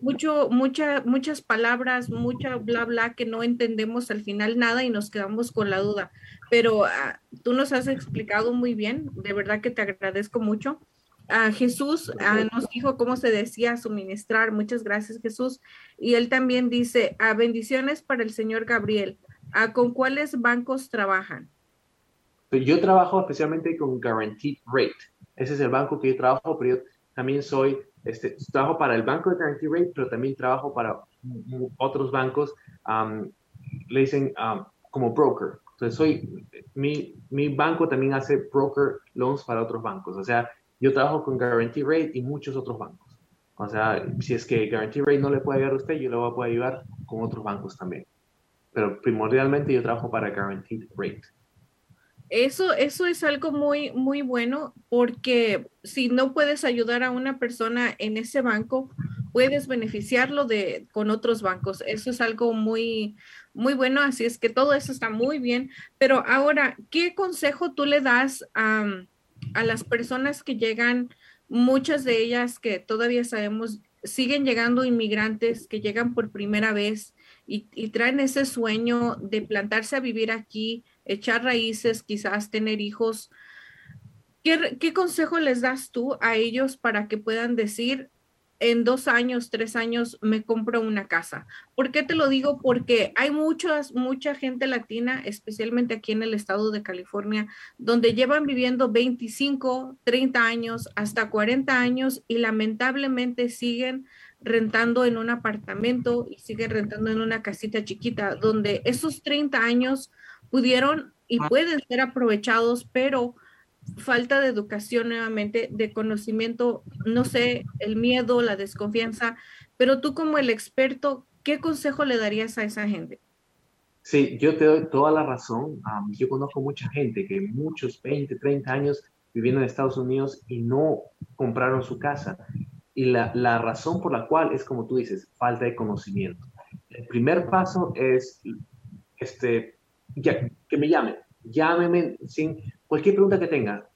mucho, mucha, muchas palabras, mucha bla, bla que no entendemos al final nada y nos quedamos con la duda. Pero ah, tú nos has explicado muy bien, de verdad que te agradezco mucho. Uh, Jesús ah, nos dijo cómo se decía suministrar. Muchas gracias, Jesús. Y él también dice, a bendiciones para el señor Gabriel. ¿Con cuáles bancos trabajan? Yo trabajo especialmente con Guaranteed Rate. Ese es el banco que yo trabajo, pero yo también soy, este, trabajo para el banco de Guaranteed Rate, pero también trabajo para otros bancos, le dicen como broker. Entonces, soy, mi, mi banco también hace broker loans para otros bancos. O sea, yo trabajo con Guaranteed Rate y muchos otros bancos. O sea, si es que Guaranteed Rate no le puede ayudar a usted, yo le voy a poder ayudar con otros bancos también. Pero primordialmente yo trabajo para Guaranteed Rate. Eso, eso es algo muy, muy bueno porque si no puedes ayudar a una persona en ese banco, puedes beneficiarlo de, con otros bancos. Eso es algo muy, muy bueno. Así es que todo eso está muy bien. Pero ahora, ¿qué consejo tú le das a, a las personas que llegan, muchas de ellas que todavía sabemos, siguen llegando inmigrantes que llegan por primera vez y, y traen ese sueño de plantarse a vivir aquí? Echar raíces, quizás tener hijos. ¿Qué, consejo les das tú a ellos para que puedan decir, en dos años, tres años me compro una casa. ¿Por qué te lo digo? Porque hay muchas, mucha gente latina, especialmente aquí en el estado de California, donde llevan viviendo 25, 30 años, hasta 40 años y lamentablemente siguen rentando en un apartamento y siguen rentando en una casita chiquita, donde esos 30 años pudieron y pueden ser aprovechados, pero falta de educación nuevamente, de conocimiento, no sé, el miedo, la desconfianza, pero tú como el experto, ¿qué consejo le darías a esa gente? Sí, yo te doy toda la razón. yo conozco mucha gente que muchos 20, 30 años viviendo en Estados Unidos y no compraron su casa. Y la, la razón por la cual es como tú dices, falta de conocimiento. El primer paso es este, que me llamen, llámeme sin cualquier pregunta que tenga.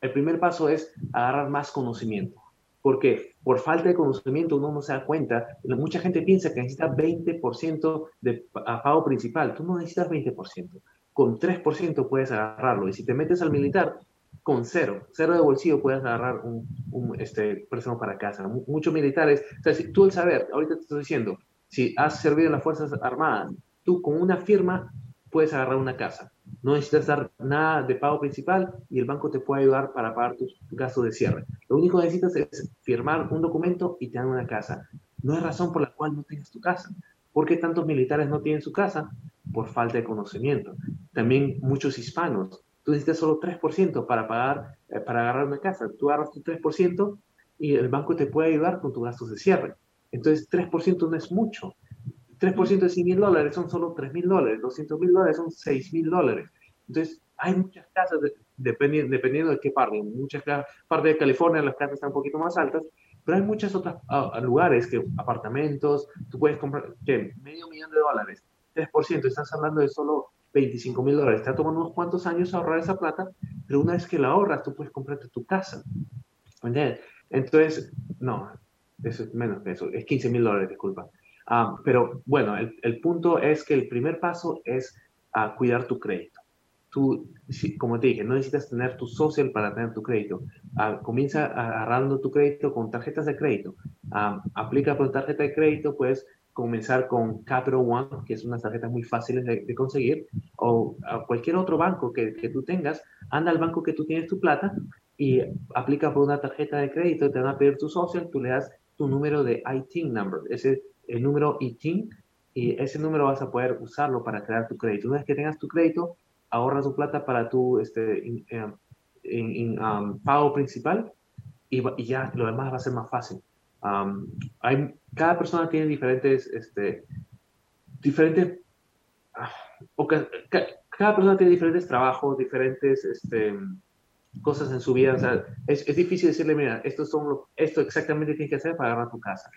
El primer paso es agarrar más conocimiento, porque por falta de conocimiento uno no se da cuenta. Mucha gente piensa que necesita 20% de pago principal. Tú no necesitas 20%. Con 3% puedes agarrarlo. Y si te metes al militar, con cero, cero de bolsillo puedes agarrar un, un este, préstamo para casa. Muchos militares, o sea, si tú el saber, ahorita te estoy diciendo, si has servido en las Fuerzas Armadas, tú con una firma puedes agarrar una casa. No necesitas dar nada de pago principal y el banco te puede ayudar para pagar tus gastos de cierre. Lo único que necesitas es firmar un documento y te dan una casa. No hay razón por la cual no tengas tu casa. ¿Por qué tantos militares no tienen su casa? Por falta de conocimiento. También muchos hispanos. Tú necesitas solo 3% para pagar, eh, para agarrar una casa. Tú agarras tu 3% y el banco te puede ayudar con tus gastos de cierre. Entonces, 3% no es mucho. 3% de 100 mil dólares son solo 3 mil dólares, 200 mil dólares son 6 mil dólares. Entonces, hay muchas casas, dependiendo, dependiendo de qué parte. En muchas partes de California las casas están un poquito más altas, pero hay muchos otros ah, lugares que apartamentos, tú puedes comprar, que medio millón de dólares, 3%, estás hablando de solo 25 mil dólares. Te ha tomado unos cuantos años ahorrar esa plata, pero una vez que la ahorras, tú puedes comprarte tu casa. Entonces, no, eso es menos que eso, es 15 mil dólares, disculpa. Ah, pero bueno, el, punto es que el primer paso es uh, cuidar tu crédito. Tú, como te dije, no necesitas tener tu social para tener tu crédito. Uh, comienza agarrando tu crédito con tarjetas de crédito. aplica por tarjeta de crédito, puedes comenzar con Capital One, que es unas tarjetas muy fáciles de, conseguir, o a cualquier otro banco que, que, tú tengas, anda al banco que tú tienes tu plata y aplica por una tarjeta de crédito, te van a pedir tu social, tú le das tu número de IT number, ese el número ITIN y ese número vas a poder usarlo para crear tu crédito. Una vez que tengas tu crédito, ahorras tu plata para tu este, eh, um, pago principal y, ya lo demás va a ser más fácil. Um, hay, cada persona tiene diferentes, este, diferentes, ah, cada persona tiene diferentes trabajos, diferentes este, cosas en su vida. O sea, es, es, difícil decirle, mira, esto, son esto exactamente tienes que hacer para agarrar tu casa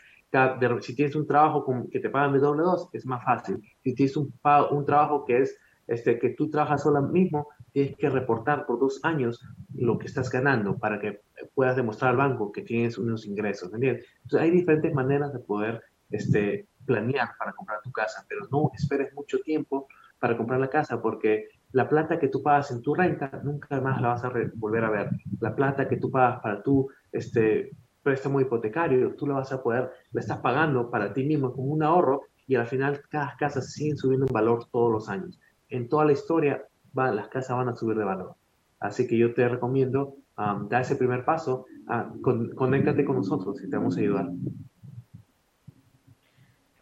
si tienes un trabajo que te pagan de doble dos, es más fácil. Si tienes un, un trabajo que es este, que tú trabajas sola mismo, tienes que reportar por dos años lo que estás ganando para que puedas demostrar al banco que tienes unos ingresos. ¿entiendes? Entonces, hay diferentes maneras de poder este, planear para comprar tu casa, pero no esperes mucho tiempo para comprar la casa porque la plata que tú pagas en tu renta nunca más la vas a volver a ver. La plata que tú pagas para tu este, préstamo hipotecario, tú lo vas a poder, lo estás pagando para ti mismo como un ahorro y al final cada casa sigue subiendo en valor todos los años. En toda la historia va, las casas van a subir de valor. Así que yo te recomiendo um, dar ese primer paso, uh, con, conéctate con nosotros y te vamos a ayudar.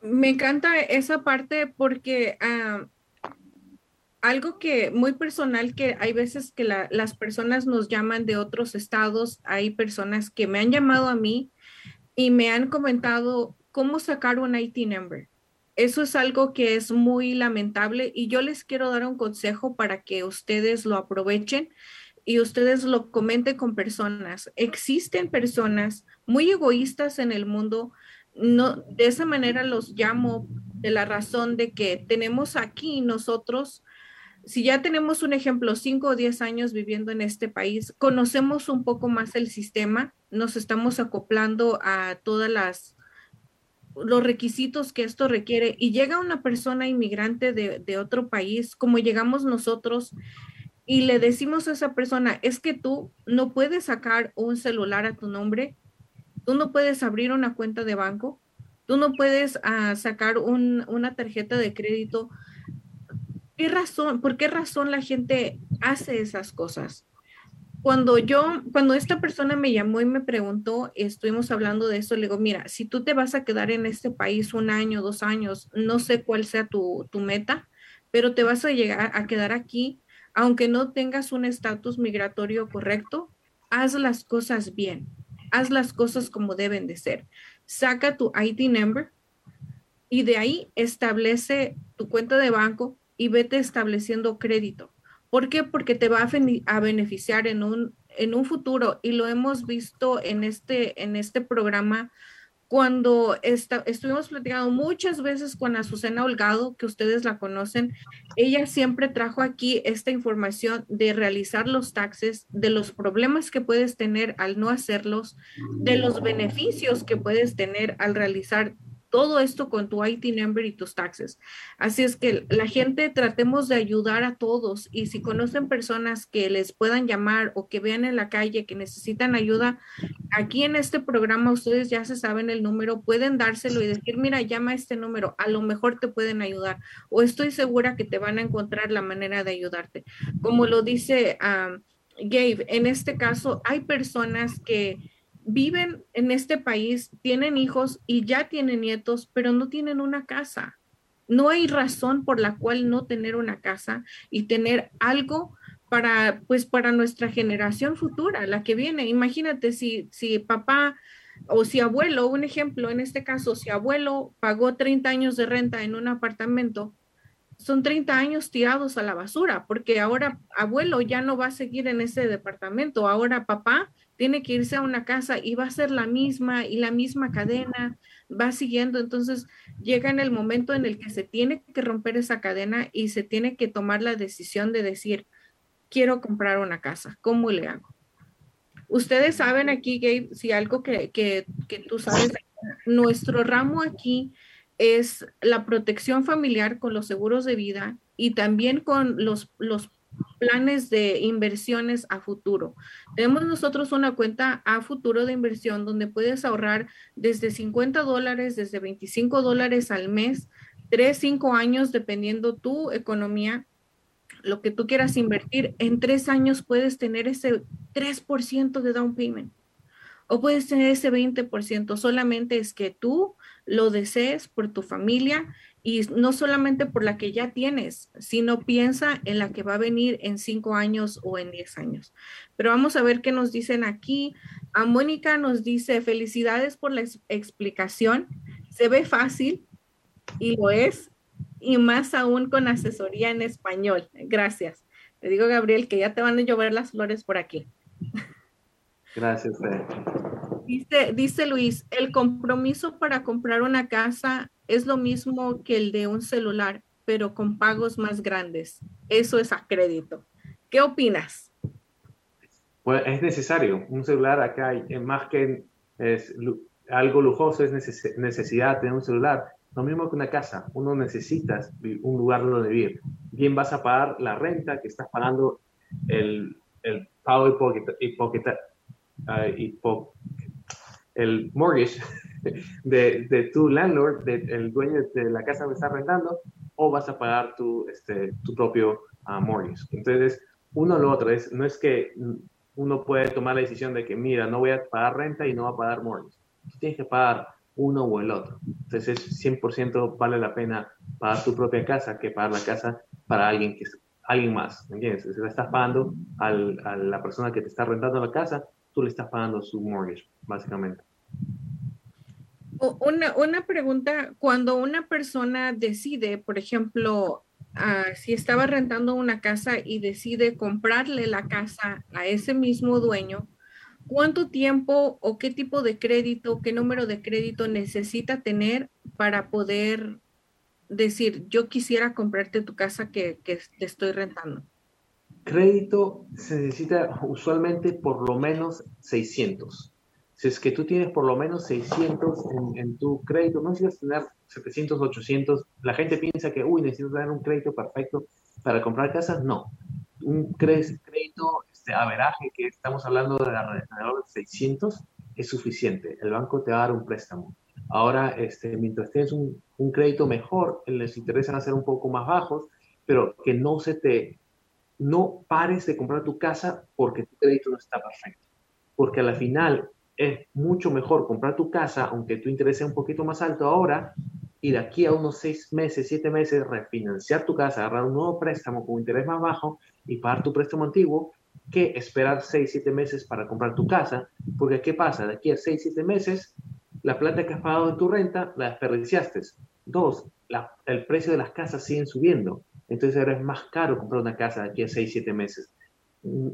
Me encanta esa parte porque uh, algo que muy personal que hay veces que las personas nos llaman de otros estados, hay personas que me han llamado a mí y me han comentado cómo sacar un IT number. Eso es algo que es muy lamentable y yo les quiero dar un consejo para que ustedes lo aprovechen y ustedes lo comenten con personas. Existen personas muy egoístas en el mundo. No, de esa manera los llamo de la razón de que tenemos aquí nosotros si ya tenemos un ejemplo, cinco o diez años viviendo en este país, conocemos un poco más el sistema, nos estamos acoplando a todas las los requisitos que esto requiere y llega una persona inmigrante de, de otro país, como llegamos nosotros, y le decimos a esa persona, es que tú no puedes sacar un celular a tu nombre, tú no puedes abrir una cuenta de banco, tú no puedes uh, sacar un, una tarjeta de crédito, por qué razón la gente hace esas cosas? cuando yo, cuando esta persona me llamó y me preguntó, estuvimos hablando de eso, le digo, mira, si tú te vas a quedar en este país un año, dos años, no sé cuál sea tu, tu meta, pero te vas a llegar a quedar aquí, aunque no tengas un estatus migratorio correcto, haz las cosas bien, haz las cosas como deben de ser. Saca tu ID number y de ahí establece tu cuenta de banco y vete estableciendo crédito ¿Por qué? Porque te va a, beneficiar en un, en un futuro y lo hemos visto en este, en este programa cuando estuvimos platicando muchas veces con Azucena Holgado, que ustedes la conocen, ella siempre trajo aquí esta información de realizar los taxes, de los problemas que puedes tener al no hacerlos, de los beneficios que puedes tener al realizar todo esto con tu IT number y tus taxes. Así es que la gente tratemos de ayudar a todos y si conocen personas que les puedan llamar o que vean en la calle que necesitan ayuda, aquí en este programa ustedes ya se saben el número, pueden dárselo y decir, mira, llama este número, a lo mejor te pueden ayudar o estoy segura que te van a encontrar la manera de ayudarte. Como lo dice um, Gabe, en este caso hay personas que viven en este país, tienen hijos y ya tienen nietos, pero no tienen una casa. No hay razón por la cual no tener una casa y tener algo para, pues, para nuestra generación futura, la que viene. Imagínate si, si papá o si abuelo, un ejemplo en este caso, si abuelo pagó 30 años de renta en un apartamento, son 30 años tirados a la basura, porque ahora abuelo ya no va a seguir en ese departamento, ahora papá tiene que irse a una casa y va a ser la misma y la misma cadena, va siguiendo. Entonces llega en el momento en el que se tiene que romper esa cadena y se tiene que tomar la decisión de decir, quiero comprar una casa, ¿cómo le hago? Ustedes saben aquí, Gabe, si algo que, que, que tú sabes, nuestro ramo aquí es la protección familiar con los seguros de vida y también con los, los planes de inversiones a futuro. Tenemos nosotros una cuenta a futuro de inversión donde puedes ahorrar desde 50 dólares, desde 25 dólares al mes, 3, 5 años, dependiendo tu economía, lo que tú quieras invertir. En tres años puedes tener ese 3% de down payment o puedes tener ese 20%. Solamente es que tú lo desees por tu familia y no solamente por la que ya tienes, sino piensa en la que va a venir en cinco años o en diez años. Pero vamos a ver qué nos dicen aquí. A Mónica nos dice, felicidades por la explicación. Se ve fácil y lo es, y más aún con asesoría en español. Gracias. Te digo, Gabriel, que ya te van a llover las flores por aquí. Gracias. Dice, dice Luis, el compromiso para comprar una casa es lo mismo que el de un celular, pero con pagos más grandes. Eso es a crédito. ¿Qué opinas? Pues es necesario. Un celular acá, más que algo lujoso, es necesidad de un celular. Lo mismo que una casa. Uno necesita un lugar donde vivir. Bien vas a pagar la renta que estás pagando, el, el pago hipotecario, el mortgage de, de tu landlord, del dueño de la casa que estás rentando, o vas a pagar tu, este, tu propio ah, mortgage. Entonces, uno o lo otro, es, no es que uno puede tomar la decisión de que, mira, no voy a pagar renta y no va a pagar mortgage. Tú tienes que pagar uno o el otro. Entonces, 100% vale la pena pagar tu propia casa que pagar la casa para alguien que alguien más, ¿me entiendes? Si le estás pagando al, a la persona que te está rentando la casa, tú le estás pagando su mortgage, básicamente. Una, una pregunta, cuando una persona decide, por ejemplo, ah, si estaba rentando una casa y decide comprarle la casa a ese mismo dueño, ¿cuánto tiempo o qué tipo de crédito, qué número de crédito necesita tener para poder decir, yo quisiera comprarte tu casa que, que te estoy rentando? crédito se necesita usualmente por lo menos 600. Si es que tú tienes por lo menos 600 en, tu crédito, no necesitas tener 700, 800. La gente piensa que, uy, necesito tener un crédito perfecto para comprar casas. No. Un crédito, este averaje que estamos hablando de alrededor de 600 es suficiente. El banco te va a dar un préstamo. Ahora, este, mientras tienes un, un crédito mejor, les interesa hacer un poco más bajos, pero que no se te no pares de comprar tu casa porque tu crédito no está perfecto. Porque a la final es mucho mejor comprar tu casa, aunque tu interés sea un poquito más alto ahora, y de aquí a unos seis meses, siete meses, refinanciar tu casa, agarrar un nuevo préstamo con interés más bajo y pagar tu préstamo antiguo, que esperar seis, siete meses para comprar tu casa. Porque ¿qué pasa? De aquí a seis, siete meses, la plata que has pagado en tu renta la desperdiciaste. Dos, el precio de las casas siguen subiendo. Entonces ahora es más caro comprar una casa de aquí a seis, siete meses. Mm,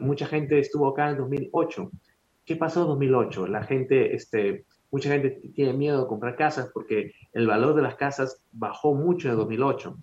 mucha gente estuvo acá en 2008. ¿Qué pasó en 2008? La gente, este, mucha gente tiene miedo de comprar casas porque el valor de las casas bajó mucho en 2008.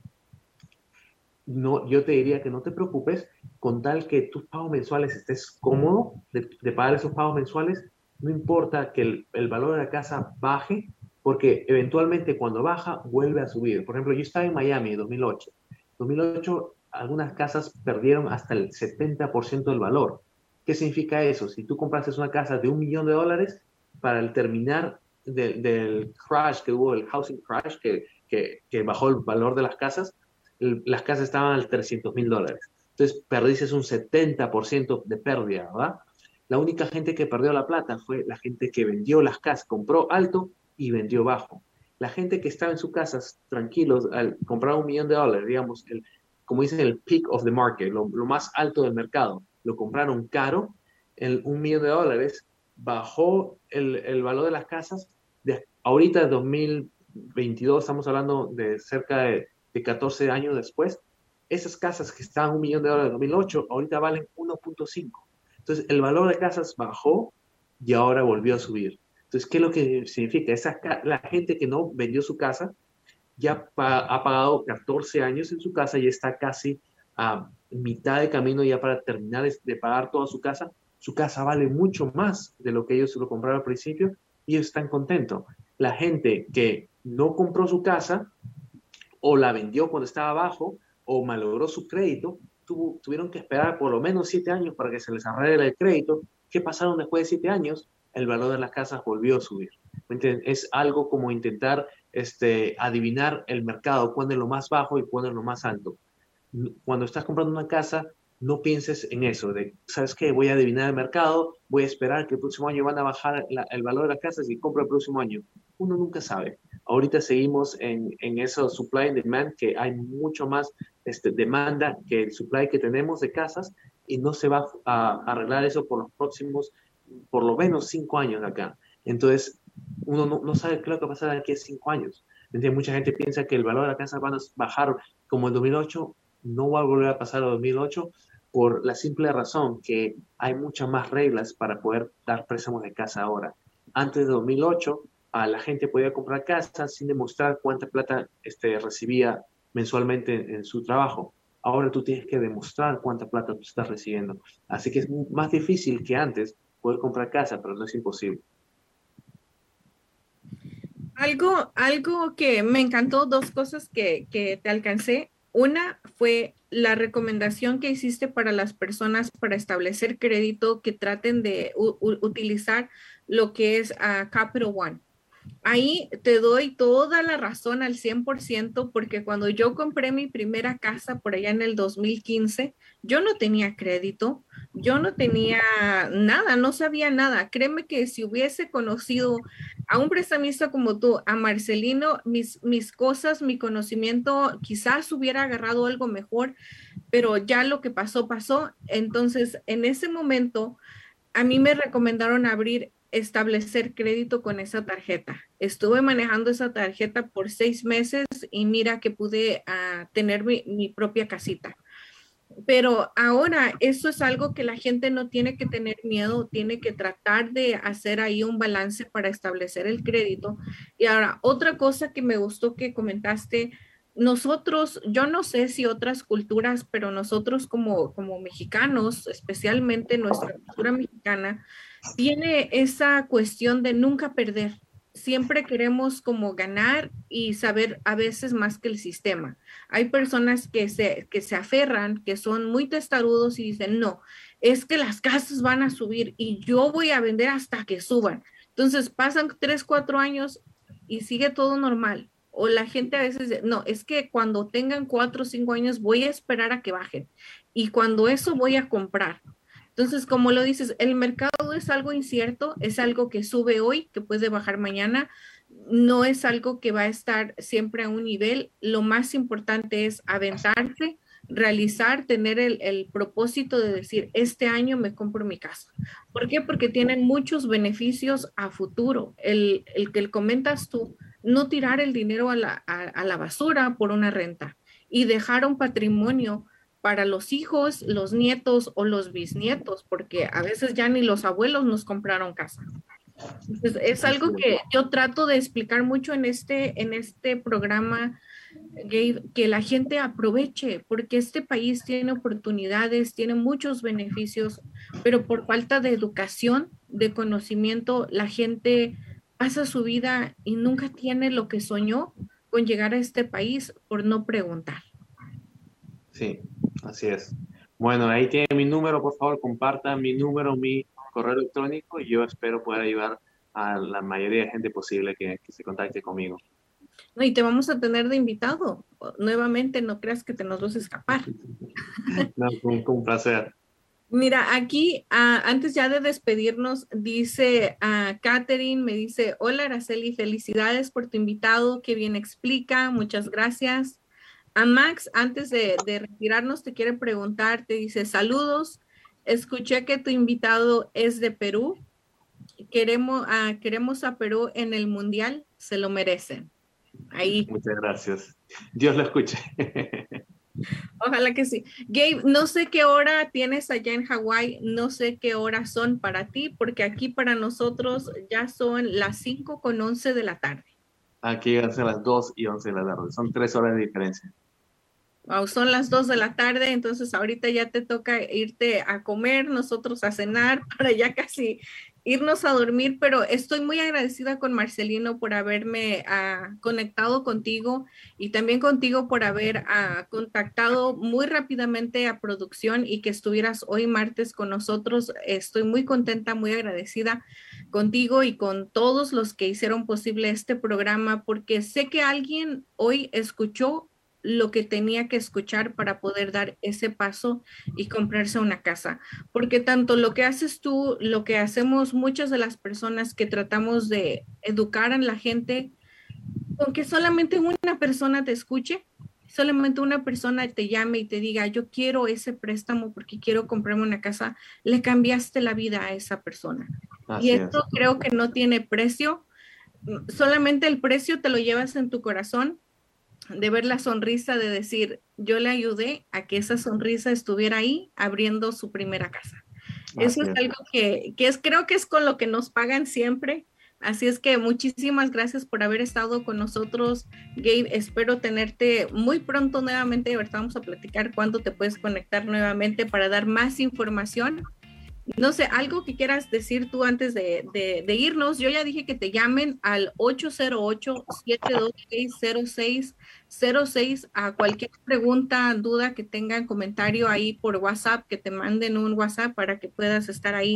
No, yo te diría que no te preocupes con tal que tus pagos mensuales estés cómodo de, pagar esos pagos mensuales. No importa que el, el, valor de la casa baje, porque eventualmente cuando baja vuelve a subir. Por ejemplo, yo estaba en Miami en 2008. En 2008 algunas casas perdieron hasta el 70% del valor. ¿Qué significa eso? Si tú compraste una casa de un millón de dólares, para el terminar del crash que hubo, el housing crash, que, que, bajó el valor de las casas, las casas estaban al 300 mil dólares. Entonces, perdiste un 70% de pérdida, ¿verdad? La única gente que perdió la plata fue la gente que vendió las casas, compró alto y vendió bajo. La gente que estaba en sus casas tranquilos al comprar un millón de dólares, digamos, el, como dicen, el peak of the market, lo, más alto del mercado, lo compraron caro, un millón de dólares bajó el, el valor de las casas. De, ahorita, 2022, estamos hablando de cerca de, de 14 años después. Esas casas que estaban un millón de dólares en 2008, ahorita valen 1.5. Entonces, el valor de casas bajó y ahora volvió a subir. Entonces, ¿qué es lo que significa? Esa, la gente que no vendió su casa ya ha pagado 14 años en su casa y está casi a mitad de camino ya para terminar de pagar toda su casa su casa vale mucho más de lo que ellos lo compraron al principio y están contentos. La gente que no compró su casa o la vendió cuando estaba abajo o malogró su crédito, tuvieron que esperar por lo menos siete años para que se les arregle el crédito. ¿Qué pasaron después de siete años? El valor de las casas volvió a subir. Es algo como intentar este, adivinar el mercado, cuándo es lo más bajo y cuándo es lo más alto. Cuando estás comprando una casa, no pienses en eso, de, ¿sabes qué? Voy a adivinar el mercado, voy a esperar que el próximo año van a bajar el valor de las casas y compro el próximo año. Uno nunca sabe. Ahorita seguimos en, en eso supply and demand, que hay mucho más este, demanda que el supply que tenemos de casas y no se va a, arreglar eso por los próximos, por lo menos cinco años acá. Entonces, uno no, no sabe qué es lo que va a pasar aquí a cinco años. Entonces, mucha gente piensa que el valor de la casa va a bajar como en 2008, no va a volver a pasar a 2008 por la simple razón que hay muchas más reglas para poder dar préstamos de casa ahora. Antes de 2008, a la gente podía comprar casa sin demostrar cuánta plata este, recibía mensualmente en, su trabajo. Ahora tú tienes que demostrar cuánta plata tú estás recibiendo. Así que es más difícil que antes poder comprar casa, pero no es imposible. Algo, algo que me encantó, dos cosas que, que te alcancé. Una fue la recomendación que hiciste para las personas para establecer crédito que traten de utilizar lo que es uh, Capital One. Ahí te doy toda la razón al 100% porque cuando yo compré mi primera casa por allá en el 2015, yo no tenía crédito, yo no tenía nada, no sabía nada. Créeme que si hubiese conocido a un prestamista como tú, a Marcelino, mis, mis cosas, mi conocimiento, quizás hubiera agarrado algo mejor, pero ya lo que pasó, pasó. Entonces, en ese momento, a mí me recomendaron abrir establecer crédito con esa tarjeta. Estuve manejando esa tarjeta por seis meses y mira que pude ah, tener mi, mi, propia casita. Pero ahora eso es algo que la gente no tiene que tener miedo, tiene que tratar de hacer ahí un balance para establecer el crédito. Y ahora, otra cosa que me gustó que comentaste, nosotros, yo no sé si otras culturas, pero nosotros como, como mexicanos, especialmente nuestra cultura mexicana, tiene esa cuestión de nunca perder. Siempre queremos como ganar y saber a veces más que el sistema. Hay personas que se, que se aferran, que son muy testarudos y dicen, no, es que las casas van a subir y yo voy a vender hasta que suban. Entonces pasan tres, cuatro años y sigue todo normal O la gente a veces, no, es que cuando tengan cuatro o cinco años voy a esperar a que bajen. Y cuando eso voy a comprar. Entonces, como lo dices, el mercado es algo incierto, es algo que sube hoy, que puede bajar mañana, no es algo que va a estar siempre a un nivel. Lo más importante es aventarse, realizar, tener el, propósito de decir, este año me compro mi casa. ¿Por qué? Porque tienen muchos beneficios a futuro. El, el que comentas tú, no tirar el dinero a la, a la basura por una renta y dejar un patrimonio para los hijos, los nietos o los bisnietos, porque a veces ya ni los abuelos nos compraron casa. Es algo que yo trato de explicar mucho en este, en este programa, Gabe, que la gente aproveche, porque este país tiene oportunidades, tiene muchos beneficios, pero por falta de educación, de conocimiento, la gente pasa su vida y nunca tiene lo que soñó con llegar a este país por no preguntar. Sí, así es. Bueno, ahí tiene mi número, por favor, compartan mi número, mi correo electrónico y yo espero poder ayudar a la mayoría de gente posible que, se contacte conmigo. No, y te vamos a tener de invitado. Nuevamente, no creas que te nos vas a escapar. no, con, un placer. Mira, aquí, ah, antes ya de despedirnos, dice a uh, Catherine, me dice, hola Araceli, felicidades por tu invitado, que bien explica, muchas gracias. A Max, antes de, de retirarnos, te quiere preguntar, te dice, saludos, Escuché que tu invitado es de Perú. Queremos, a, queremos a Perú en el Mundial, se lo merecen. Ahí. Muchas gracias. Dios lo escuche. Ojalá que sí. Gabe, no sé qué hora tienes allá en Hawái, no sé qué horas son para ti, porque aquí para nosotros ya son las 5 con 11 de la tarde. Aquí son las 2 y 11 de la tarde, son tres horas de diferencia son las dos de la tarde, entonces ahorita ya te toca irte a comer, nosotros a cenar, para ya casi irnos a dormir, pero estoy muy agradecida con Marcelino por haberme ah, conectado contigo y también contigo por haber ah, contactado muy rápidamente a producción y que estuvieras hoy martes con nosotros. Estoy muy contenta, muy agradecida contigo y con todos los que hicieron posible este programa porque sé que alguien hoy escuchó lo que tenía que escuchar para poder dar ese paso y comprarse una casa. Porque tanto lo que haces tú, lo que hacemos muchas de las personas que tratamos de educar a la gente, aunque solamente una persona te escuche, solamente una persona te llame y te diga, yo quiero ese préstamo porque quiero comprarme una casa, le cambiaste la vida a esa persona. y esto creo que no tiene precio. Solamente el precio te lo llevas en tu corazón de ver la sonrisa de decir, yo le ayudé a que esa sonrisa estuviera ahí abriendo su primera casa. Eso es algo que, que, es, creo que es con lo que nos pagan siempre. Así es que muchísimas gracias por haber estado con nosotros, Gabe. Espero tenerte muy pronto nuevamente. Ahorita vamos a platicar cuándo te puedes conectar nuevamente para dar más información no sé, algo que quieras decir tú antes de, irnos. Yo ya dije que te llamen al 808-726-0606 a cualquier pregunta, duda que tengan, comentario ahí por WhatsApp, que te manden un WhatsApp para que puedas estar ahí,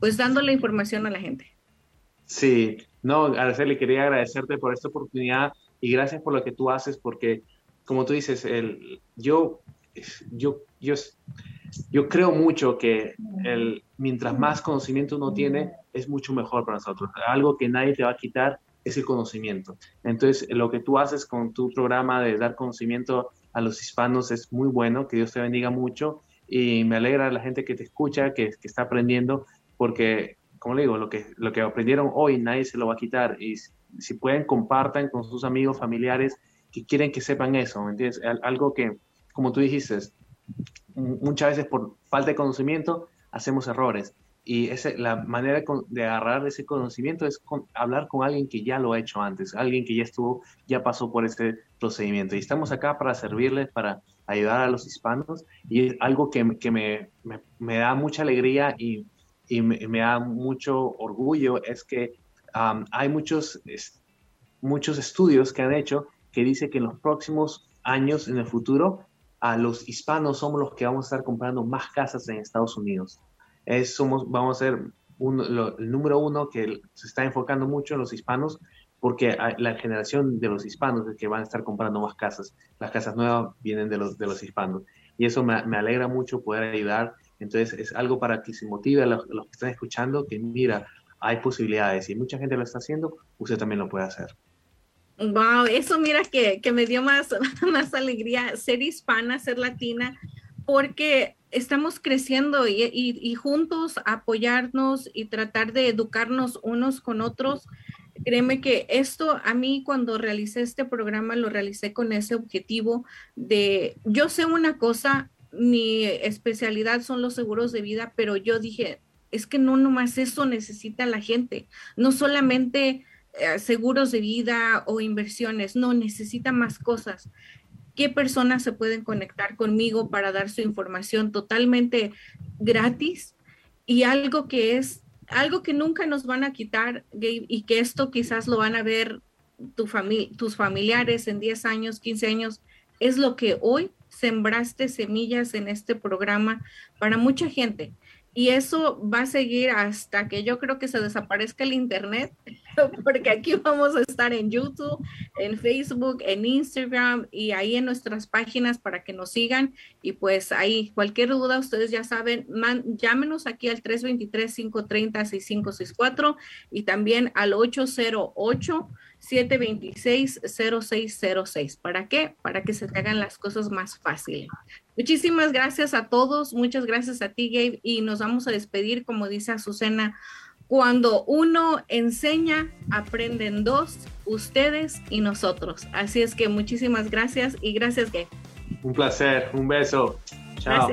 pues dando la información a la gente. Sí, no, Araceli, quería agradecerte por esta oportunidad y gracias por lo que tú haces, porque como tú dices, el, yo, yo, yo yo creo mucho que el, mientras más conocimiento uno tiene, es mucho mejor para nosotros. Algo que nadie te va a quitar es el conocimiento. Entonces, lo que tú haces con tu programa de dar conocimiento a los hispanos es muy bueno, que Dios te bendiga mucho y me alegra la gente que te escucha, que, está aprendiendo, porque, como le digo, lo que, lo que aprendieron hoy nadie se lo va a quitar y si pueden, compartan con sus amigos, familiares que quieren que sepan eso, ¿me entiendes? Algo que, como tú dijiste, muchas veces por falta de conocimiento hacemos errores. Y esa, la manera de agarrar ese conocimiento es hablar con alguien que ya lo ha hecho antes, alguien que ya estuvo, ya pasó por ese procedimiento. Y estamos acá para servirles, para ayudar a los hispanos. Y es algo que, que me, me, da mucha alegría y, y me, da mucho orgullo, es que hay muchos, muchos estudios que han hecho que dice que en los próximos años, en el futuro, a los hispanos somos los que vamos a estar comprando más casas en Estados Unidos. Somos, vamos a ser el número uno que se está enfocando mucho en los hispanos porque la generación de los hispanos es que van a estar comprando más casas. Las casas nuevas vienen de los, de los hispanos. Y eso me, alegra mucho poder ayudar. Entonces es algo para que se motive a los, que están escuchando, que mira, hay posibilidades y mucha gente lo está haciendo, usted también lo puede hacer. Wow, eso mira que, que me dio más, más alegría ser hispana, ser latina, porque estamos creciendo y, y, juntos apoyarnos y tratar de educarnos unos con otros. Créeme que esto a mí cuando realicé este programa lo realicé con ese objetivo de, yo sé una cosa, mi especialidad son los seguros de vida, pero yo dije, es que no nomás eso necesita la gente, no solamente eh, seguros de vida o inversiones, no, necesita más cosas. ¿Qué personas se pueden conectar conmigo para dar su información totalmente gratis? Y algo que es algo que nunca nos van a quitar, Gabe, y que esto quizás lo van a ver tu tus familiares en 10 años, 15 años, es lo que hoy sembraste semillas en este programa para mucha gente. Y eso va a seguir hasta que yo creo que se desaparezca el Internet, porque aquí vamos a estar en YouTube, en Facebook, en Instagram y ahí en nuestras páginas para que nos sigan. Y pues ahí, cualquier duda, ustedes ya saben, llámenos aquí al 323-530-6564 y también al 808. 726-0606. ¿Para qué? Para que se te hagan las cosas más fáciles. Muchísimas gracias a todos, muchas gracias a ti, Gabe, y nos vamos a despedir, como dice Azucena, cuando uno enseña, aprenden dos, ustedes y nosotros. Así es que muchísimas gracias y gracias, Gabe. Un placer, un beso. Chao.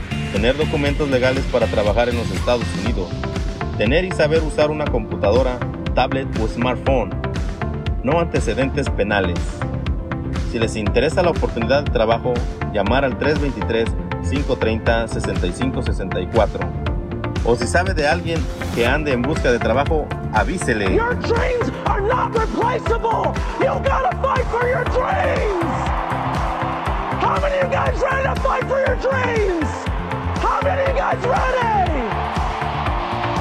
tener documentos legales para trabajar en los Estados Unidos, tener y saber usar una computadora, tablet o smartphone, no antecedentes penales. Si les interesa la oportunidad de trabajo, llamar al 323-530-6564. O si sabe de alguien que ande en busca de trabajo, avísele. Your dreams are not replaceable. You gotta fight for your dreams. How many of you guys ready to fight for your dreams? How many of you guys ready?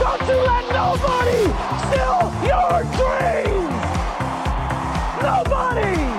Don't you let nobody steal your dreams! Nobody!